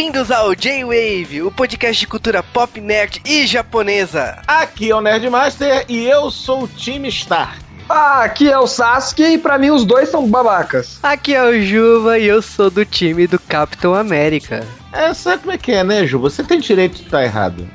Bem-vindos ao J-Wave, o podcast de cultura pop, nerd e japonesa. Aqui é o Nerdmaster e eu sou o time Stark. Ah, aqui é o Sasuke e pra mim os dois são babacas. Aqui é o Juba e eu sou do time do Capitão América. É, sabe como é que é, né, Ju? Você tem direito de estar errado.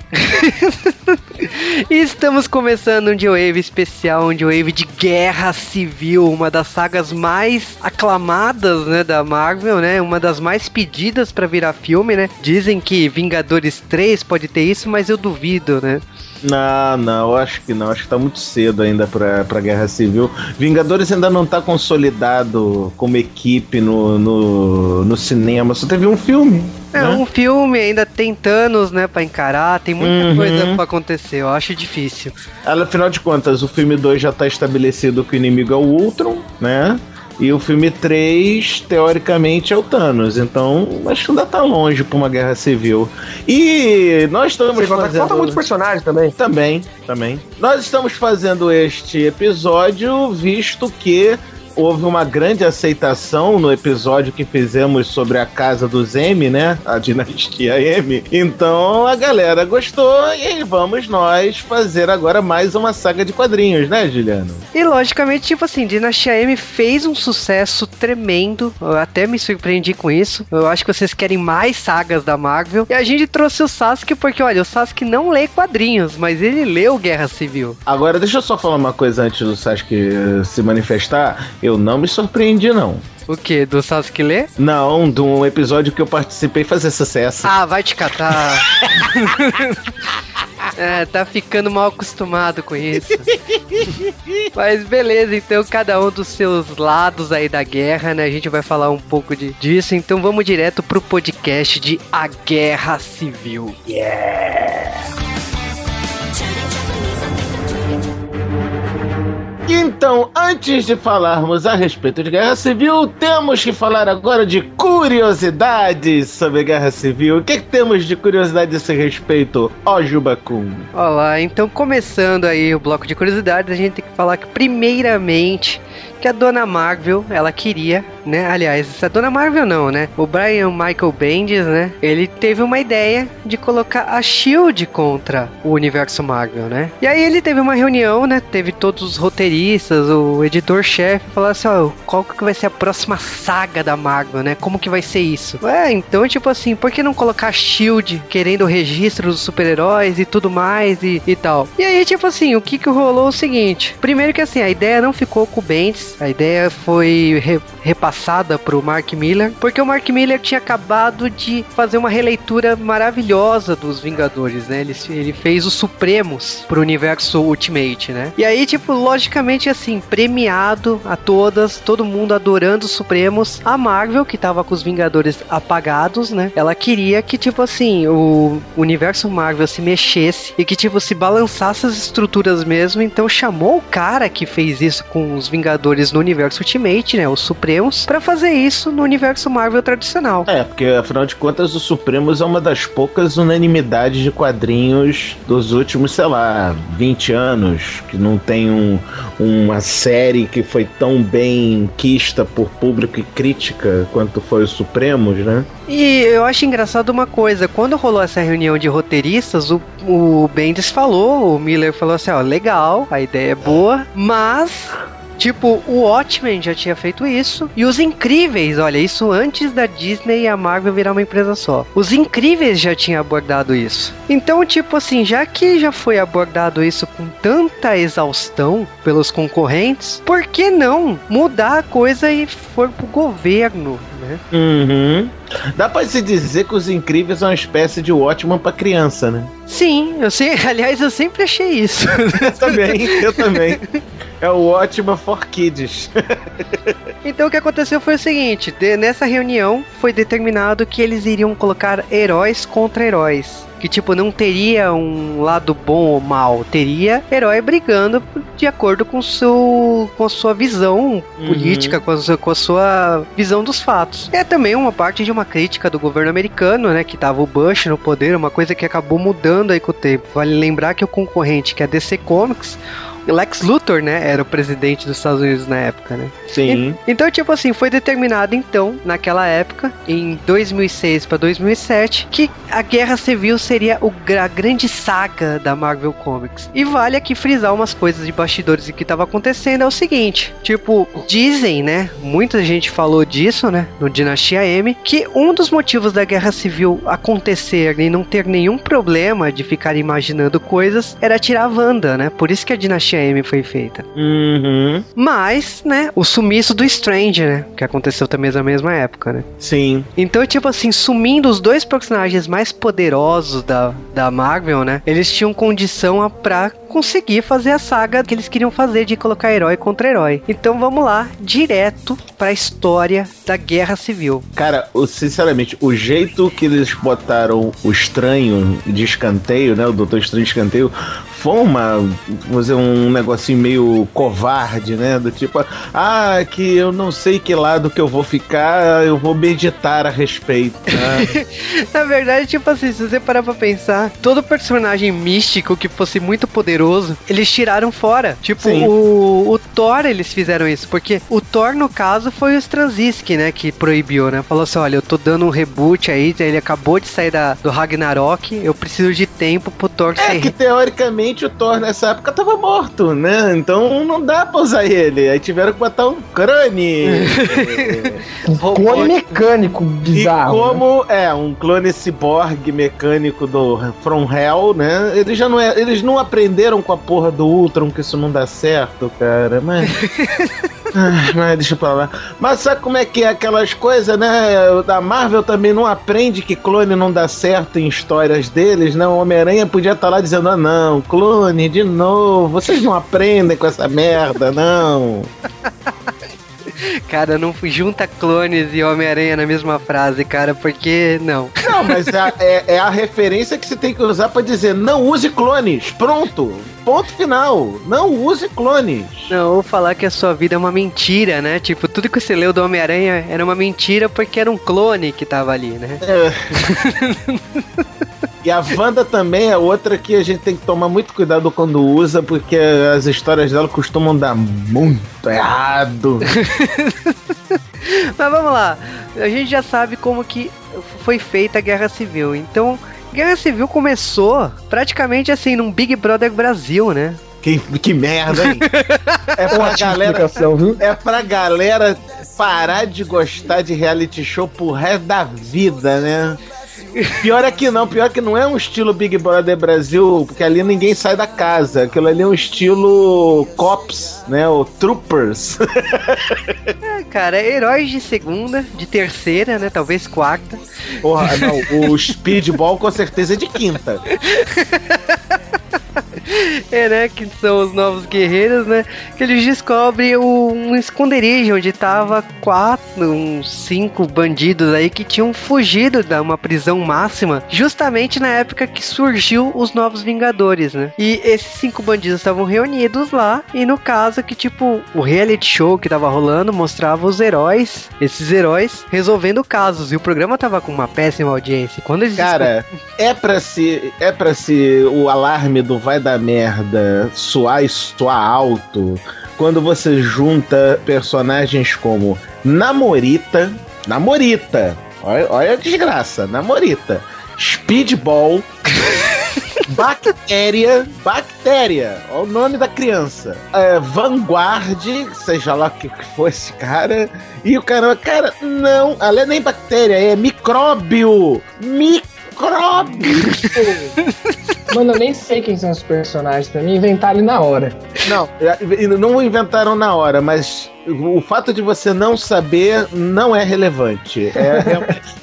e estamos começando um J-Wave especial, um J-Wave de guerra civil, uma das sagas mais aclamadas, né, da Marvel, né? Uma das mais pedidas para virar filme, né? Dizem que Vingadores 3 pode ter isso, mas eu duvido, né? Não, não, acho que não. Acho que tá muito cedo ainda pra, pra Guerra Civil. Vingadores ainda não tá consolidado como equipe no, no, no cinema. Só teve um filme. É né? um filme, ainda tem Thanos, né, pra encarar, tem muita uhum. coisa pra acontecer, eu acho difícil. Afinal de contas, o filme 2 já tá estabelecido que o inimigo é o Ultron, né? E o filme 3, teoricamente, é o Thanos. Então, acho que ainda tá longe pra uma guerra civil. E nós estamos Você fazendo... Falta muitos personagens também. Também, também. Nós estamos fazendo este episódio visto que houve uma grande aceitação no episódio que fizemos sobre a casa dos M, né? A dinastia M. Então a galera gostou e aí vamos nós fazer agora mais uma saga de quadrinhos, né, Juliano? E logicamente, tipo assim, Dinastia M fez um sucesso tremendo. Eu até me surpreendi com isso. Eu acho que vocês querem mais sagas da Marvel. E a gente trouxe o Sasuke porque, olha, o Sasuke não lê quadrinhos, mas ele leu Guerra Civil. Agora, deixa eu só falar uma coisa antes do Sasuke se manifestar eu não me surpreendi, não. O que? Do Sasuke Lê? Não, de um episódio que eu participei fazer sucesso. Ah, vai te catar. é, tá ficando mal acostumado com isso. Mas beleza, então cada um dos seus lados aí da guerra, né? A gente vai falar um pouco de, disso. Então vamos direto pro podcast de A Guerra Civil. Yeah! Então, antes de falarmos a respeito de Guerra Civil, temos que falar agora de curiosidades sobre Guerra Civil. O que, é que temos de curiosidade a esse respeito, ó Jubacum? Olá, então começando aí o bloco de curiosidades, a gente tem que falar que primeiramente que a Dona Marvel, ela queria, né? Aliás, a Dona Marvel não, né? O Brian Michael Bendis, né? Ele teve uma ideia de colocar a Shield contra o universo Marvel, né? E aí ele teve uma reunião, né? Teve todos os roteiristas, o editor-chefe, falou assim, ó, qual que vai ser a próxima saga da Marvel, né? Como que vai ser isso? É, então, tipo assim, por que não colocar a Shield querendo o registro dos super-heróis e tudo mais e, e tal? E aí, tipo assim, o que que rolou é o seguinte, primeiro que assim, a ideia não ficou com o Bendis, a ideia foi re repassada pro Mark Miller, porque o Mark Miller tinha acabado de fazer uma releitura maravilhosa dos Vingadores, né? Ele, ele fez os Supremos pro universo Ultimate, né? E aí, tipo, logicamente, assim, premiado a todas, todo mundo adorando os Supremos. A Marvel, que tava com os Vingadores apagados, né? Ela queria que, tipo assim, o universo Marvel se mexesse e que, tipo, se balançasse as estruturas mesmo. Então chamou o cara que fez isso com os Vingadores no universo Ultimate, né? Os Supremos, para fazer isso no universo Marvel tradicional. É, porque afinal de contas, os Supremos é uma das poucas unanimidades de quadrinhos dos últimos, sei lá, 20 anos, que não tem um, uma série que foi tão bem quista por público e crítica quanto foi os Supremos, né? E eu acho engraçado uma coisa, quando rolou essa reunião de roteiristas, o, o Bendis falou, o Miller falou assim, ó, legal, a ideia é boa, mas Tipo, o Watchmen já tinha feito isso. E os Incríveis, olha, isso antes da Disney e a Marvel virar uma empresa só. Os Incríveis já tinham abordado isso. Então, tipo assim, já que já foi abordado isso com tanta exaustão pelos concorrentes, por que não mudar a coisa e for pro governo, né? Uhum. Dá pra se dizer que os Incríveis são uma espécie de Watchmen pra criança, né? Sim, eu sei, aliás, eu sempre achei isso. eu também, eu também. É o ótimo for kids. então o que aconteceu foi o seguinte: de, nessa reunião foi determinado que eles iriam colocar heróis contra heróis. Que tipo, não teria um lado bom ou mal, teria herói brigando de acordo com, seu, com a sua visão uhum. política, com a, sua, com a sua visão dos fatos. É também uma parte de uma crítica do governo americano, né? Que tava o Bush no poder, uma coisa que acabou mudando aí com o tempo. Vale lembrar que o concorrente, que é a DC Comics, Lex Luthor, né, era o presidente dos Estados Unidos na época, né? Sim. E, então, tipo assim, foi determinado então, naquela época, em 2006 para 2007, que a Guerra Civil seria o, a grande saga da Marvel Comics. E vale aqui frisar umas coisas de bastidores que estava acontecendo é o seguinte, tipo, dizem, né, muita gente falou disso, né, no Dinastia M, que um dos motivos da Guerra Civil acontecer e não ter nenhum problema de ficar imaginando coisas era tirar a Wanda, né? Por isso que a Dinastia M foi feita. Uhum. Mas, né, o sumiço do Strange, né? Que aconteceu também na mesma época, né? Sim. Então, tipo assim, sumindo os dois personagens mais poderosos da, da Marvel, né? Eles tinham condição pra conseguir fazer a saga que eles queriam fazer de colocar herói contra herói. Então vamos lá, direto pra história da Guerra Civil. Cara, sinceramente, o jeito que eles botaram o estranho de escanteio, né? O Doutor Estranho de escanteio, foi uma. Vamos dizer, um negocinho meio covarde, né? Do tipo, ah, que eu não sei que lado que eu vou ficar, eu vou meditar a respeito. né? Na verdade, tipo assim, se você parar pra pensar, todo personagem místico que fosse muito poderoso, eles tiraram fora. Tipo, o, o Thor, eles fizeram isso, porque o Thor, no caso, foi o Straczynski, né, que proibiu, né? Falou assim, olha, eu tô dando um reboot aí, ele acabou de sair da, do Ragnarok, eu preciso de tempo pro Thor É ser... que teoricamente o Thor nessa época tava morto, né? Então não dá pra usar ele. Aí tiveram que botar um crane. Um clone mecânico E bizarro. né? como é um clone ciborgue mecânico do From Hell, né? Eles já não é, eles não aprenderam com a porra do Ultron que isso não dá certo, cara. Mas Ah, mas deixa pra lá. Mas sabe como é que é aquelas coisas, né? Da Marvel também não aprende que clone não dá certo em histórias deles, né? O Homem-Aranha podia estar lá dizendo: ah, não, clone, de novo, vocês não aprendem com essa merda, não. Cara, não junta clones e Homem-Aranha na mesma frase, cara, porque não. Não, mas é, é- é a referência que você tem que usar pra dizer: não use clones, pronto, ponto final, não use clones. Não, ou falar que a sua vida é uma mentira, né? Tipo, tudo que você leu do Homem-Aranha era uma mentira porque era um clone que tava ali, né? E a Wanda também é outra que a gente tem que tomar muito cuidado quando usa, porque as histórias dela costumam dar muito errado. Mas vamos lá, a gente já sabe como que foi feita a Guerra Civil. Então, Guerra Civil começou praticamente assim num Big Brother Brasil, né? Que, que merda, hein? É pra Ótima galera. viu? É pra galera parar de gostar de reality show pro resto da vida, né? Pior é que não, pior é que não é um estilo Big Brother Brasil, porque ali ninguém sai da casa. Aquilo ali é um estilo Cops, né? O Troopers. É, cara, heróis de segunda, de terceira, né? Talvez quarta. Porra, não, o Speedball com certeza é de quinta. É, né? Que são os novos guerreiros, né? Que eles descobrem um esconderijo onde tava quatro, uns cinco bandidos aí que tinham fugido da uma prisão máxima, justamente na época que surgiu os novos Vingadores, né? E esses cinco bandidos estavam reunidos lá, e no caso que, tipo, o reality show que tava rolando mostrava os heróis, esses heróis, resolvendo casos. E o programa tava com uma péssima audiência. Quando eles Cara, é pra se é para se o alarme do vai dar merda soar e soar alto quando você junta personagens como Namorita, Namorita, olha, olha a desgraça, Namorita, Speedball, Bactéria, Bactéria, olha o nome da criança. É, Vanguard, seja lá o que que for esse cara. E o cara, cara, não, ela é nem bactéria, é micróbio. Micróbio. Mano, eu nem sei quem são os personagens pra mim inventar ali na hora. não, não inventaram na hora, mas o fato de você não saber não é relevante. É,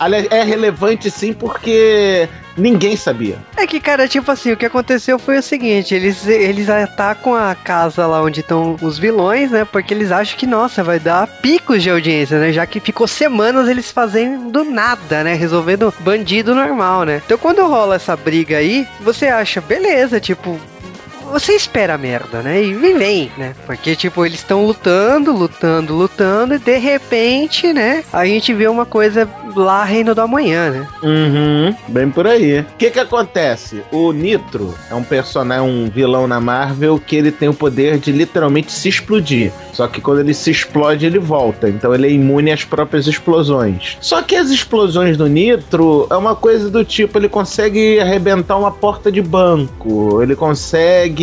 é, é relevante sim porque ninguém sabia. É que, cara, tipo assim, o que aconteceu foi o seguinte, eles, eles atacam a casa lá onde estão os vilões, né? Porque eles acham que, nossa, vai dar picos de audiência, né? Já que ficou semanas eles fazendo nada, né? Resolvendo bandido normal, né? Então quando rola essa briga aí, você acha, beleza, tipo. Você espera a merda, né? E vem, vem, né? Porque, tipo, eles estão lutando, lutando, lutando, e de repente, né? A gente vê uma coisa lá Reino do Amanhã, né? Uhum, bem por aí. O que que acontece? O Nitro é um personagem, um vilão na Marvel que ele tem o poder de literalmente se explodir. Só que quando ele se explode, ele volta. Então ele é imune às próprias explosões. Só que as explosões do Nitro é uma coisa do tipo: ele consegue arrebentar uma porta de banco, ele consegue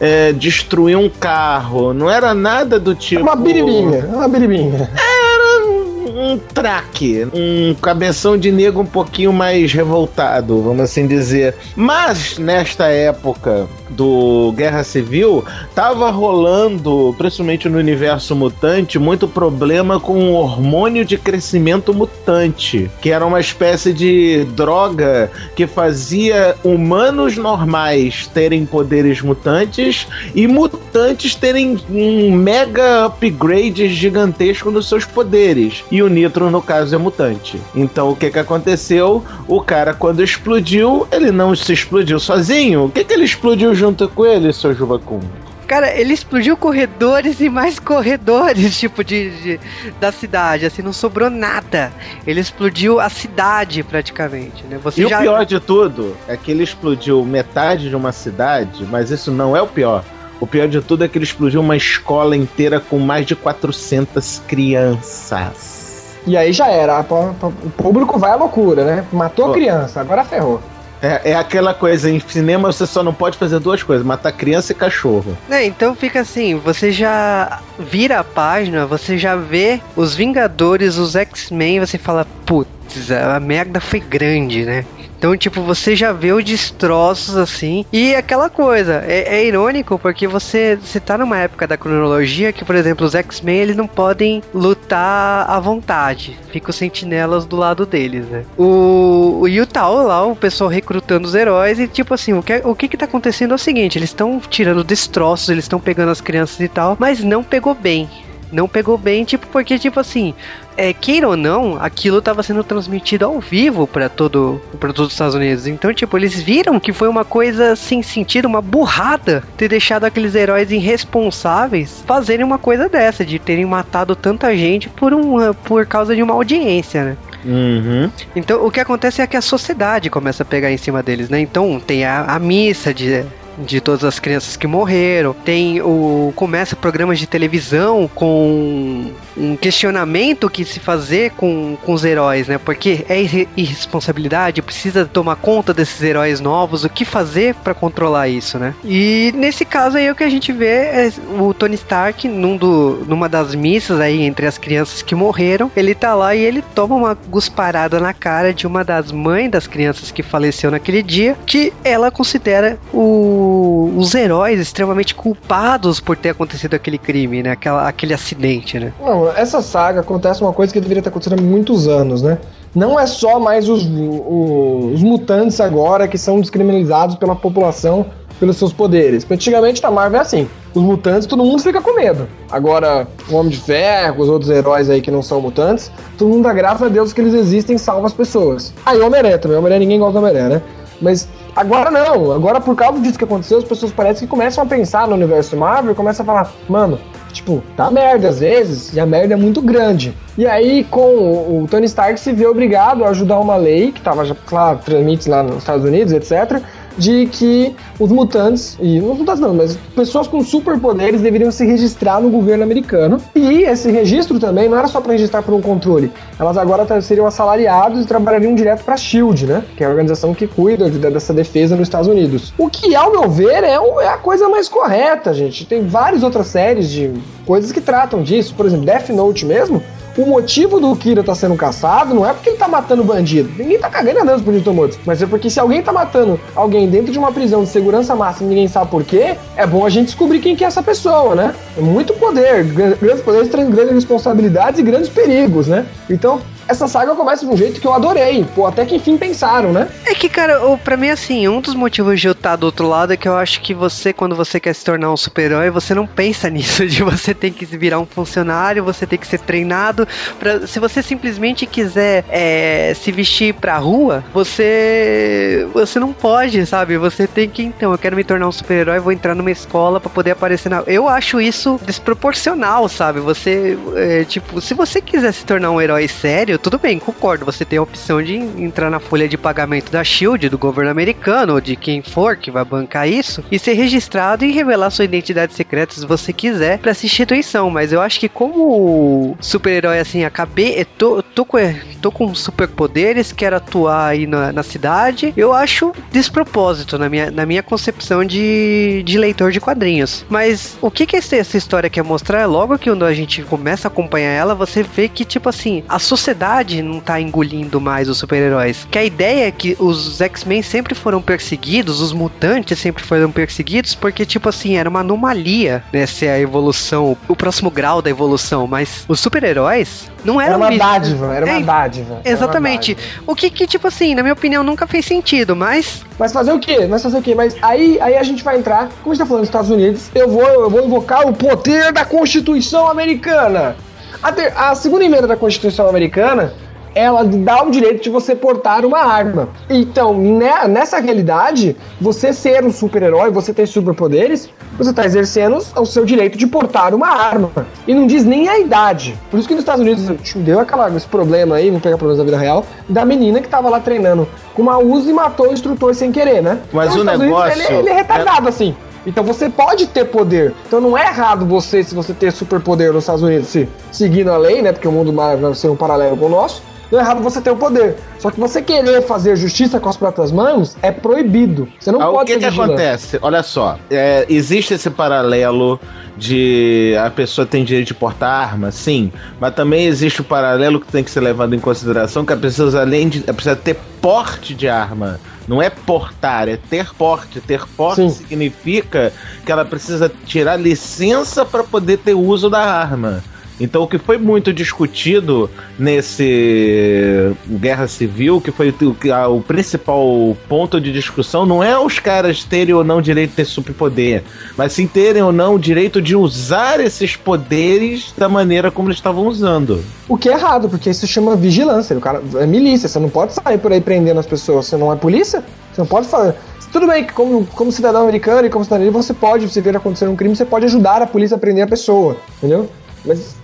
é, destruir um carro. Não era nada do tipo. É uma biribinha, é uma biribinha. Era um, um traque, um cabeção de negro um pouquinho mais revoltado, vamos assim dizer. Mas nesta época do Guerra Civil, tava rolando, principalmente no universo mutante, muito problema com o hormônio de crescimento mutante, que era uma espécie de droga que fazia humanos normais terem poderes mutantes e mutantes terem um mega upgrade gigantesco nos seus poderes. E o Nitro, no caso, é mutante. Então o que que aconteceu? O cara, quando explodiu, ele não se explodiu sozinho. O que que ele explodiu junto com ele, seu Juvacum? Cara, ele explodiu corredores e mais corredores, tipo, de, de, da cidade, assim, não sobrou nada. Ele explodiu a cidade, praticamente, né? Você e já... o pior de tudo é que ele explodiu metade de uma cidade, mas isso não é o pior. O pior de tudo é que ele explodiu uma escola inteira com mais de 400 crianças. E aí já era, o público vai à loucura, né? Matou a criança, agora ferrou. É, é aquela coisa, em cinema você só não pode fazer duas coisas, matar criança e cachorro. É, então fica assim, você já vira a página, você já vê os Vingadores, os X-Men, você fala, putz, a merda foi grande, né? Então, tipo, você já vê os destroços assim. E aquela coisa, é, é irônico porque você, você tá numa época da cronologia que, por exemplo, os X-Men eles não podem lutar à vontade. Ficam sentinelas do lado deles, né? O, o Yutao lá, o pessoal recrutando os heróis e, tipo assim, o que, o que que tá acontecendo é o seguinte: eles estão tirando destroços, eles estão pegando as crianças e tal, mas não pegou bem não pegou bem, tipo, porque, tipo assim, é, queira ou não, aquilo estava sendo transmitido ao vivo para todo para todos os Estados Unidos. Então, tipo, eles viram que foi uma coisa sem sentido, uma burrada ter deixado aqueles heróis irresponsáveis fazerem uma coisa dessa, de terem matado tanta gente por uma por causa de uma audiência, né? Uhum. Então, o que acontece é que a sociedade começa a pegar em cima deles, né? Então, tem a, a missa de de todas as crianças que morreram. Tem o começa programas de televisão com um questionamento que se fazer com, com os heróis, né? Porque é irre- irresponsabilidade, precisa tomar conta desses heróis novos, o que fazer para controlar isso, né? E nesse caso aí o que a gente vê é o Tony Stark num do, numa das missas aí entre as crianças que morreram, ele tá lá e ele toma uma gusparada na cara de uma das mães das crianças que faleceu naquele dia, que ela considera o- os heróis extremamente culpados por ter acontecido aquele crime, né? Aquela, aquele acidente, né? Não, essa saga acontece uma coisa que deveria estar acontecendo há muitos anos, né? Não é só mais os, os mutantes agora que são descriminalizados pela população pelos seus poderes. Antigamente na Marvel é assim: os mutantes todo mundo fica com medo. Agora, o Homem de Ferro, os outros heróis aí que não são mutantes, todo mundo dá graças a Deus que eles existem e salvam as pessoas. Aí o Homem-Aranha também, Homem-Aranha ninguém gosta do Homem-Aranha, né? Mas agora não, agora por causa disso que aconteceu, as pessoas parecem que começam a pensar no universo Marvel e começam a falar, mano, tipo, tá merda às vezes, e a merda é muito grande. E aí, com o, Tony Stark se vê obrigado a ajudar uma lei, que tava já, claro, tramites lá nos Estados Unidos, etc., de que os mutantes, e não mutantes não, mas pessoas com superpoderes deveriam se registrar no governo americano. E esse registro também não era só para registrar por um controle, elas agora seriam assalariados e trabalhariam direto para a SHIELD, né? Que é a organização que cuida de- dessa defesa nos Estados Unidos. O que, ao meu ver, é, é a coisa mais correta, gente. Tem várias outras séries de coisas que tratam disso. Por exemplo, Death Note mesmo. O motivo do Kira estar sendo caçado não é porque ele tá matando bandido. Ninguém tá cagando andando os bandidos mortos. Mas é porque se alguém tá matando alguém dentro de uma prisão de segurança máxima e ninguém sabe por quê, é bom a gente descobrir quem que é essa pessoa, né? É muito poder. Gran- Grandes poderes trazem grandes responsabilidades e grandes perigos, né? Então, essa saga começa de um jeito que eu adorei. Pô, até que enfim pensaram, né? É que, cara, pra mim, assim, um dos motivos de eu estar do outro lado é que eu acho que você, quando você quer se tornar um super-herói, você não pensa nisso, de você tem que virar um funcionário, você tem que ser treinado. Pra, se você simplesmente quiser é, se vestir pra rua, você. Você não pode, sabe? Você tem que, então, eu quero me tornar um super-herói, vou entrar numa escola pra poder aparecer na. Eu acho isso desproporcional, sabe? Você, é, tipo, se você quiser se tornar um herói sério, tudo bem, concordo. Você tem a opção de entrar na folha de pagamento da Shield, do governo americano, ou de quem for que vai bancar isso, e ser registrado e revelar sua identidade secreta se você quiser pra essa instituição. Mas eu acho que como super-herói, assim, acabei. Tô, tô, com, tô com superpoderes, quero atuar aí na, na cidade. Eu acho despropósito na minha, na minha concepção de, de leitor de quadrinhos. Mas o que, que essa história quer mostrar é logo que quando a gente começa a acompanhar ela, você vê que, tipo assim, a sociedade não tá engolindo mais os super-heróis. Que a ideia é que os X-Men sempre foram perseguidos, os mutantes sempre foram perseguidos, porque, tipo assim, era uma anomalia, né? Ser a evolução, o próximo grau da evolução. Mas os super-heróis não eram. Era uma dádiva, era uma É, dádiva. era uma Exatamente. dádiva. O que, que, tipo assim, na minha opinião, nunca fez sentido, mas. Mas fazer o quê? Mas fazer o quê? Mas aí, aí a gente vai entrar, como a gente tá falando dos Estados Unidos, eu vou, eu vou invocar o poder da Constituição Americana. A, ter- a segunda emenda da Constituição Americana, ela dá o direito de você portar uma arma. Então, né- nessa realidade, você ser um super-herói, você ter superpoderes, você tá exercendo o seu direito de portar uma arma. E não diz nem a idade. Por isso que nos Estados Unidos deu aquela, esse problema aí, vamos pegar problemas da vida real, da menina que tava lá treinando com uma Uzi e matou o instrutor sem querer, né? Mas Então, o Estados Unidos, negócio ele, ele é retardado assim. Então você pode ter poder. Então não é errado você, se você ter superpoder nos Estados Unidos, se, seguindo a lei, né? Porque o mundo vai ser um paralelo com o nosso. Não é errado você ter o poder. Só que você querer fazer justiça com as próprias mãos é proibido. Você não Ah, o pode que, ser que vigilante. acontece? Olha só, é, existe esse paralelo de a pessoa tem direito de portar arma, sim, mas também existe o paralelo que tem que ser levado em consideração que a pessoa além de precisa ter porte de arma. Não é portar, é ter porte. Ter porte Sim. significa que ela precisa tirar licença para poder ter uso da arma. Então, o que foi muito discutido nesse Guerra Civil, que foi o, a- o principal ponto de discussão, não é os caras terem ou não direito de ter superpoder, mas sim terem ou não o direito de usar esses poderes da maneira como eles estavam usando. O que é errado, porque isso chama vigilância. O cara é milícia. Você não pode sair por aí prendendo as pessoas. Você não é polícia? Você não pode fazer. Tudo bem que, como, como cidadão americano e como cidadão, você pode, se ver acontecer um crime, você pode ajudar a polícia a prender a pessoa. Entendeu? Mas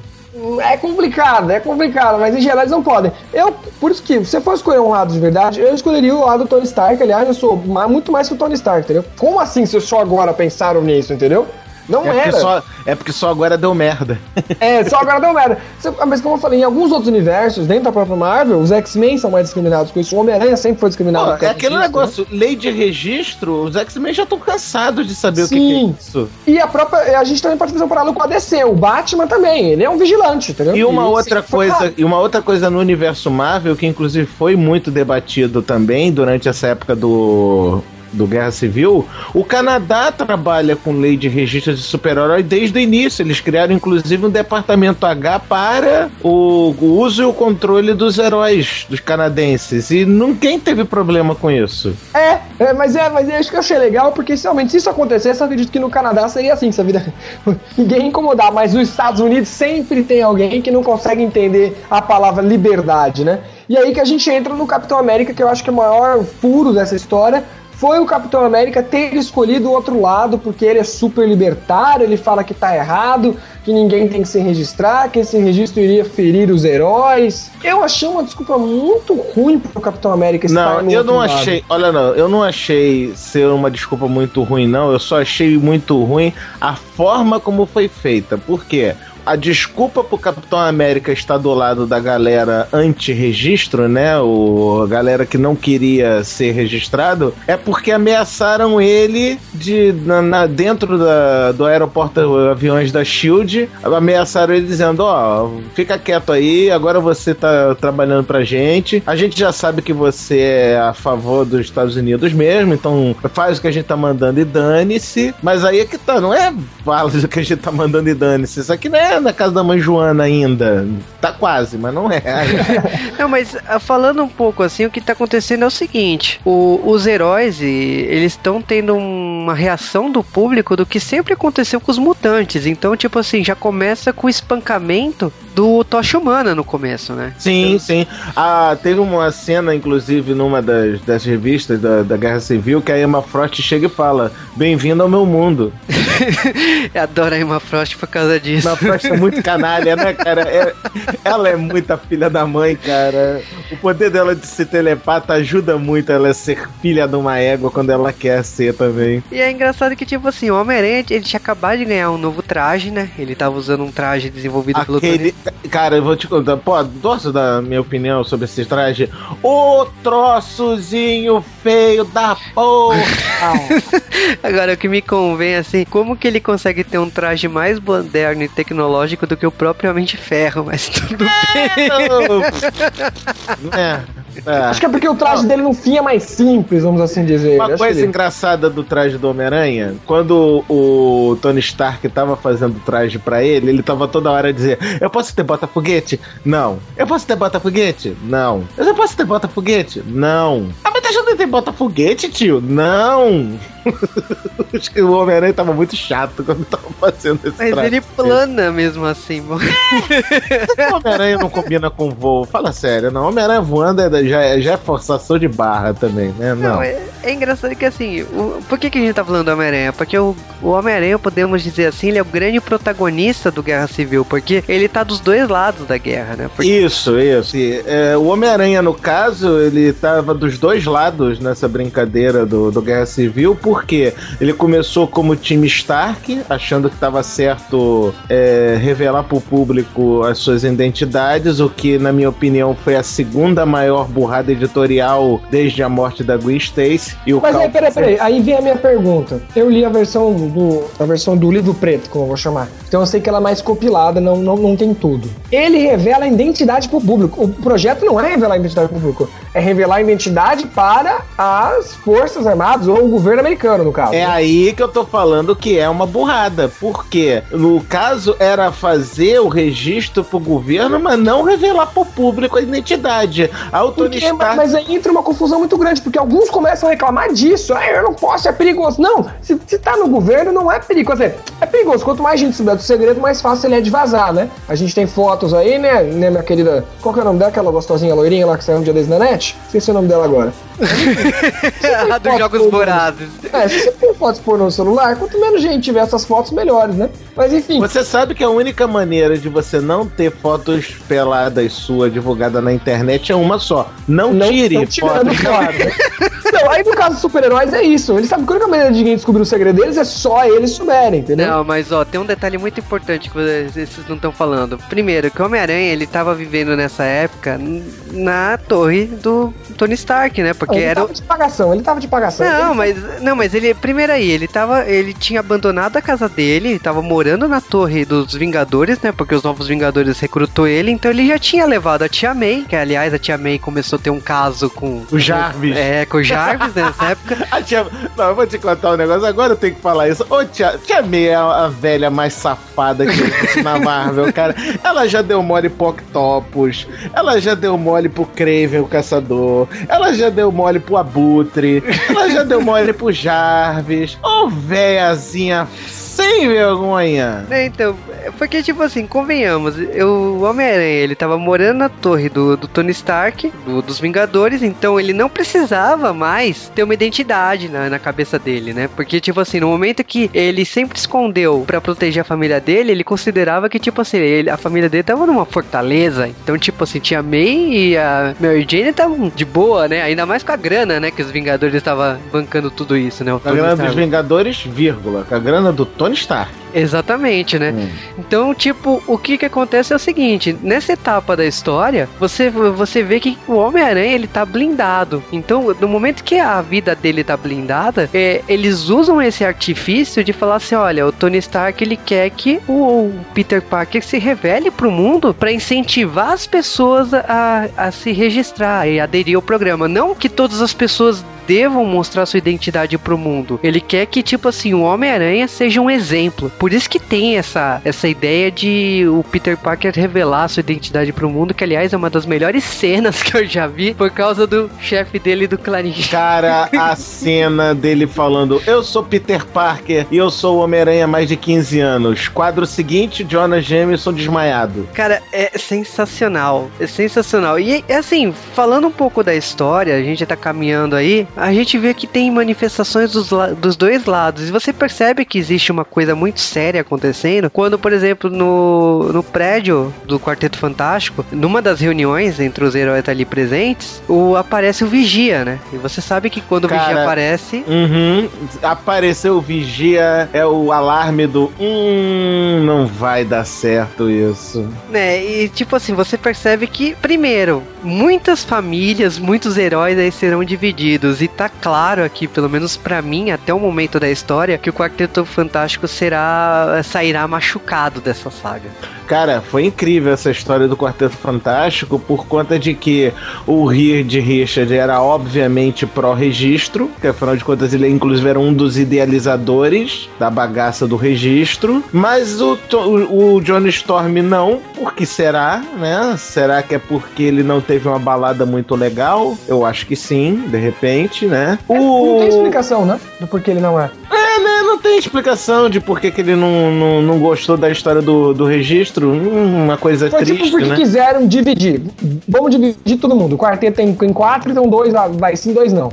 é complicado, é complicado, mas em geral eles não podem. Eu, por isso que, se você for escolher um lado de verdade, eu escolheria o lado do Tony Stark. Aliás, eu sou muito mais que o Tony Stark, entendeu? Como assim vocês só agora pensaram nisso, entendeu? Não É porque, era. só, é porque só agora deu merda. É, só agora deu merda. Você- Mas como eu falei, em alguns outros universos, dentro da própria Marvel, os X-Men são mais discriminados com isso. O Homem-Aranha sempre foi discriminado. Pô, é aquele disso, negócio, lei de registro, os X-Men já estão cansados de saber o que, que Sim. é isso. né? E a própria. A gente também pode fazer um paralelo com a DC. O Batman também, ele é um vigilante, entendeu? E uma Ele outra coisa, e uma outra coisa no universo Marvel que inclusive foi muito debatido também durante essa época do do Guerra Civil, o Canadá trabalha com lei de registro de super-herói desde o início. Eles criaram inclusive um departamento H para o, uso e o controle dos heróis dos canadenses. E ninguém teve problema com isso. É, é, mas é, mas é isso que eu achei legal, porque realmente, se isso acontecesse, eu acredito que no Canadá seria assim, vida. Ninguém incomodar, mas nos Estados Unidos sempre tem alguém que não consegue entender a palavra liberdade, né? E aí que a gente entra no Capitão América, que eu acho que é o maior furo dessa história. Foi o Capitão América ter escolhido o outro lado, porque ele é super libertário, ele fala que tá errado, que ninguém tem que se registrar, que esse registro iria ferir os heróis. Eu achei uma desculpa muito ruim pro Capitão América estar Não, eu não lado. achei. Olha, não, eu não achei ser uma desculpa muito ruim, não. Eu só achei muito ruim a forma como foi feita. Por quê? A desculpa pro Capitão América estar do lado da galera anti-registro, né? O, a galera que não queria ser registrado, é porque ameaçaram ele de na, na- dentro da, do aeroporto aviões da Shield. Ameaçaram ele dizendo: Ó, fica quieto aí, agora você tá trabalhando pra gente. A gente já sabe que você é a favor dos Estados Unidos mesmo, então faz o que a gente tá mandando e dane-se. Mas aí é que tá, não é fala o que a gente tá mandando e dane-se. Isso aqui não é na casa da mãe Joana ainda. Tá quase, mas não é. Não, mas ah, falando um pouco assim, o que tá acontecendo é o seguinte: o- os heróis, eles estão tendo uma reação do público do que sempre aconteceu com os mutantes. Então, tipo assim, já começa com o espancamento do Tocha Humana no começo, né? Sim, sim. Ah, teve uma cena, inclusive, numa das, das revistas da, da Guerra Civil, que a Emma Frost chega e fala: Bem-vindo ao meu mundo. Eu adoro a Emma Frost por causa disso. Emma Frost é muito canalha, né, cara? É, ela é muita filha da mãe, cara. O poder dela de se telepata ajuda muito ela a ser filha de uma égua quando ela quer ser também. E é engraçado que, tipo assim, o Homem-Aranha, ele tinha acabado de ganhar um novo traje, né? Ele tava usando um traje desenvolvido Aquele... pelo Tony. Cara, eu vou te contar, pô, gosto da minha opinião sobre esse traje. O troçozinho feio da porra! Agora, o que me convém, assim, como que ele consegue ter um traje mais moderno e tecnológico do que o propriamente ferro? Mas tudo bem. é. É. Acho que é porque o traje dele no fim é mais simples, vamos assim dizer. Uma coisa engraçada do traje do Homem-Aranha, quando o Tony Stark tava fazendo o traje para ele, ele tava toda hora a dizer: Eu posso ter bota-foguete? Não. Eu posso ter bota-foguete? Não. Eu posso ter bota-foguete? Não. Ah, mas tá achando que tem bota-foguete, tio? Não. Acho que o Homem-Aranha tava muito chato quando tava fazendo esse Mas ele plana mesmo assim, mano. o Homem-Aranha não combina com voo. Fala sério, não. Homem-Aranha voando é, já, é, já é forçação de barra também, né? Não. não é, é, engraçado que assim, o, por que, que a gente tá falando do Homem-Aranha? Porque o, o Homem-Aranha, podemos dizer assim, ele é o grande protagonista do Guerra Civil, porque ele tá dos dois lados da guerra, né? Porque... Isso, isso. E, é, o Homem-Aranha, no caso, ele tava dos dois lados nessa brincadeira do, do Guerra Civil, porque ele começou como time Stark, achando que estava certo é, revelar para o público as suas identidades, o que, na minha opinião, foi a segunda maior burrada editorial desde a morte da Gwen Stacy. E o Mas Cal... aí, peraí, peraí, aí vem a minha pergunta. Eu li a versão do, a versão do livro preto, como eu vou chamar. Então eu sei que ela é mais compilada, não, não, não tem tudo. Ele revela a identidade para o público. O projeto não é revelar a identidade para o público, é revelar a identidade para as Forças Armadas ou o governo americano americano, no caso. É aí que eu tô falando que é uma burrada. Porque no caso era fazer o registro pro governo, mas não revelar pro público a identidade. A porque, Stark... Mas aí entra uma confusão muito grande, porque alguns começam a reclamar disso. Ah, eu não posso, é perigoso. Não, se, se tá no governo, não é perigoso. É perigoso. Quanto mais gente souber do segredo, mais fácil ele é de vazar, né? A gente tem fotos aí, né, né minha querida? Qual que é o nome dela? Aquela gostosinha loirinha lá que saiu um dia desde na net? Esqueci o nome dela agora. a dos Jogos Vorazes. É, se você tem fotos por no celular, quanto menos gente tiver essas fotos, melhores, né? Mas enfim. Você sabe que a única maneira de você não ter fotos peladas sua divulgada na internet é uma só. Não, não tire não fotos. não, aí no caso dos super-heróis é isso. Eles sabem que a única maneira de ninguém descobrir o segredo deles é só eles souberem, entendeu? Não, mas ó, tem um detalhe muito importante que vocês não estão falando. Primeiro, que o Homem-Aranha, ele tava vivendo nessa época na torre do Tony Stark, né? Porque ele era. Ele tava de pagação, ele tava de pagação. Não, mas. Não, mas ele. Primeiro aí, ele tava. Ele tinha abandonado a casa dele, tava morando na torre dos Vingadores, né? Porque os novos Vingadores recrutou ele, então ele já tinha levado a Tia May, que aliás a Tia May começou a ter um caso com. O Jarvis. É, com o Jarvis né, nessa época. a tia. Não, eu vou te contar um negócio, agora eu tenho que falar isso. Ô, Tia, tia May é a velha mais safada que na Marvel, cara. Ela já deu mole pro Octopus, ela já deu mole pro Craven, o caçador, ela já deu mole pro Abutre, ela já deu mole pro Jarvis. Ô, véiazinha sem vergonha. É, então, porque, tipo assim, convenhamos, eu, o Homem-Aranha, ele tava morando na torre do, do Tony Stark, do, dos Vingadores, então ele não precisava mais ter uma identidade na, na cabeça dele, né? Porque, tipo assim, no momento que ele sempre escondeu para proteger a família dele, ele considerava que, tipo assim, ele, a família dele tava numa fortaleza, então, tipo assim, tinha a May e a Mary Jane estavam de boa, né? Ainda mais com a grana, né? Que os Vingadores estavam bancando tudo isso, né? a grana dos Vingadores, vírgula, com a grana do Tony Stark. Exatamente, né? Hum. Então, tipo, o que que acontece é o seguinte, nessa etapa da história, você, você vê que o Homem-Aranha, ele tá blindado. Então, no momento que a vida dele tá blindada, é, eles usam esse artifício de falar assim, olha, o Tony Stark, ele quer que o Peter Parker se revele pro mundo para incentivar as pessoas a, a se registrar e aderir ao programa. Não que todas as pessoas devam mostrar sua identidade pro mundo. Ele quer que, tipo assim, o Homem-Aranha seja um exemplo. Por isso que tem essa, essa ideia de o Peter Parker revelar sua identidade pro mundo, que aliás é uma das melhores cenas que eu já vi, por causa do chefe dele do Clarim. Cara, a cena dele falando: Eu sou Peter Parker e eu sou o Homem-Aranha há mais de 15 anos. Quadro seguinte: Jonah Jameson desmaiado. Cara, é sensacional. É sensacional. E assim, falando um pouco da história, a gente tá caminhando aí, a gente vê que tem manifestações dos, dos dois lados. E você percebe que existe uma coisa muito séria acontecendo quando, por exemplo, no, no prédio do Quarteto Fantástico, numa das reuniões entre os heróis ali presentes, o, aparece o Vigia, né? E você sabe que quando Cara, o Vigia aparece. Uhum, apareceu o Vigia, é o alarme do. Hum, não vai dar certo isso. Né, e tipo assim, você percebe que, primeiro, muitas famílias, muitos heróis aí serão divididos. E tá claro aqui, pelo menos para mim, até o momento da história, que o Quarteto Fantástico será sairá machucado dessa saga. Cara, foi incrível essa história do Quarteto Fantástico por conta de que o Reed Richard era obviamente pró-registro, que afinal de contas ele inclusive era um dos idealizadores da bagaça do registro, mas o, o, o Johnny Storm não, por que será, né? Será que é porque ele não teve uma balada muito legal? Eu acho que sim, de repente, né? É, o... Não tem explicação, né? Do porquê ele não é. É, né? Não tem explicação de por que, que ele não, não, não gostou da história do, do registro. Hum, uma coisa Foi tipo triste, tipo porque né? quiseram dividir. Vamos dividir todo mundo. O quarteto tem, tem quatro, então dois vai sim, dois não.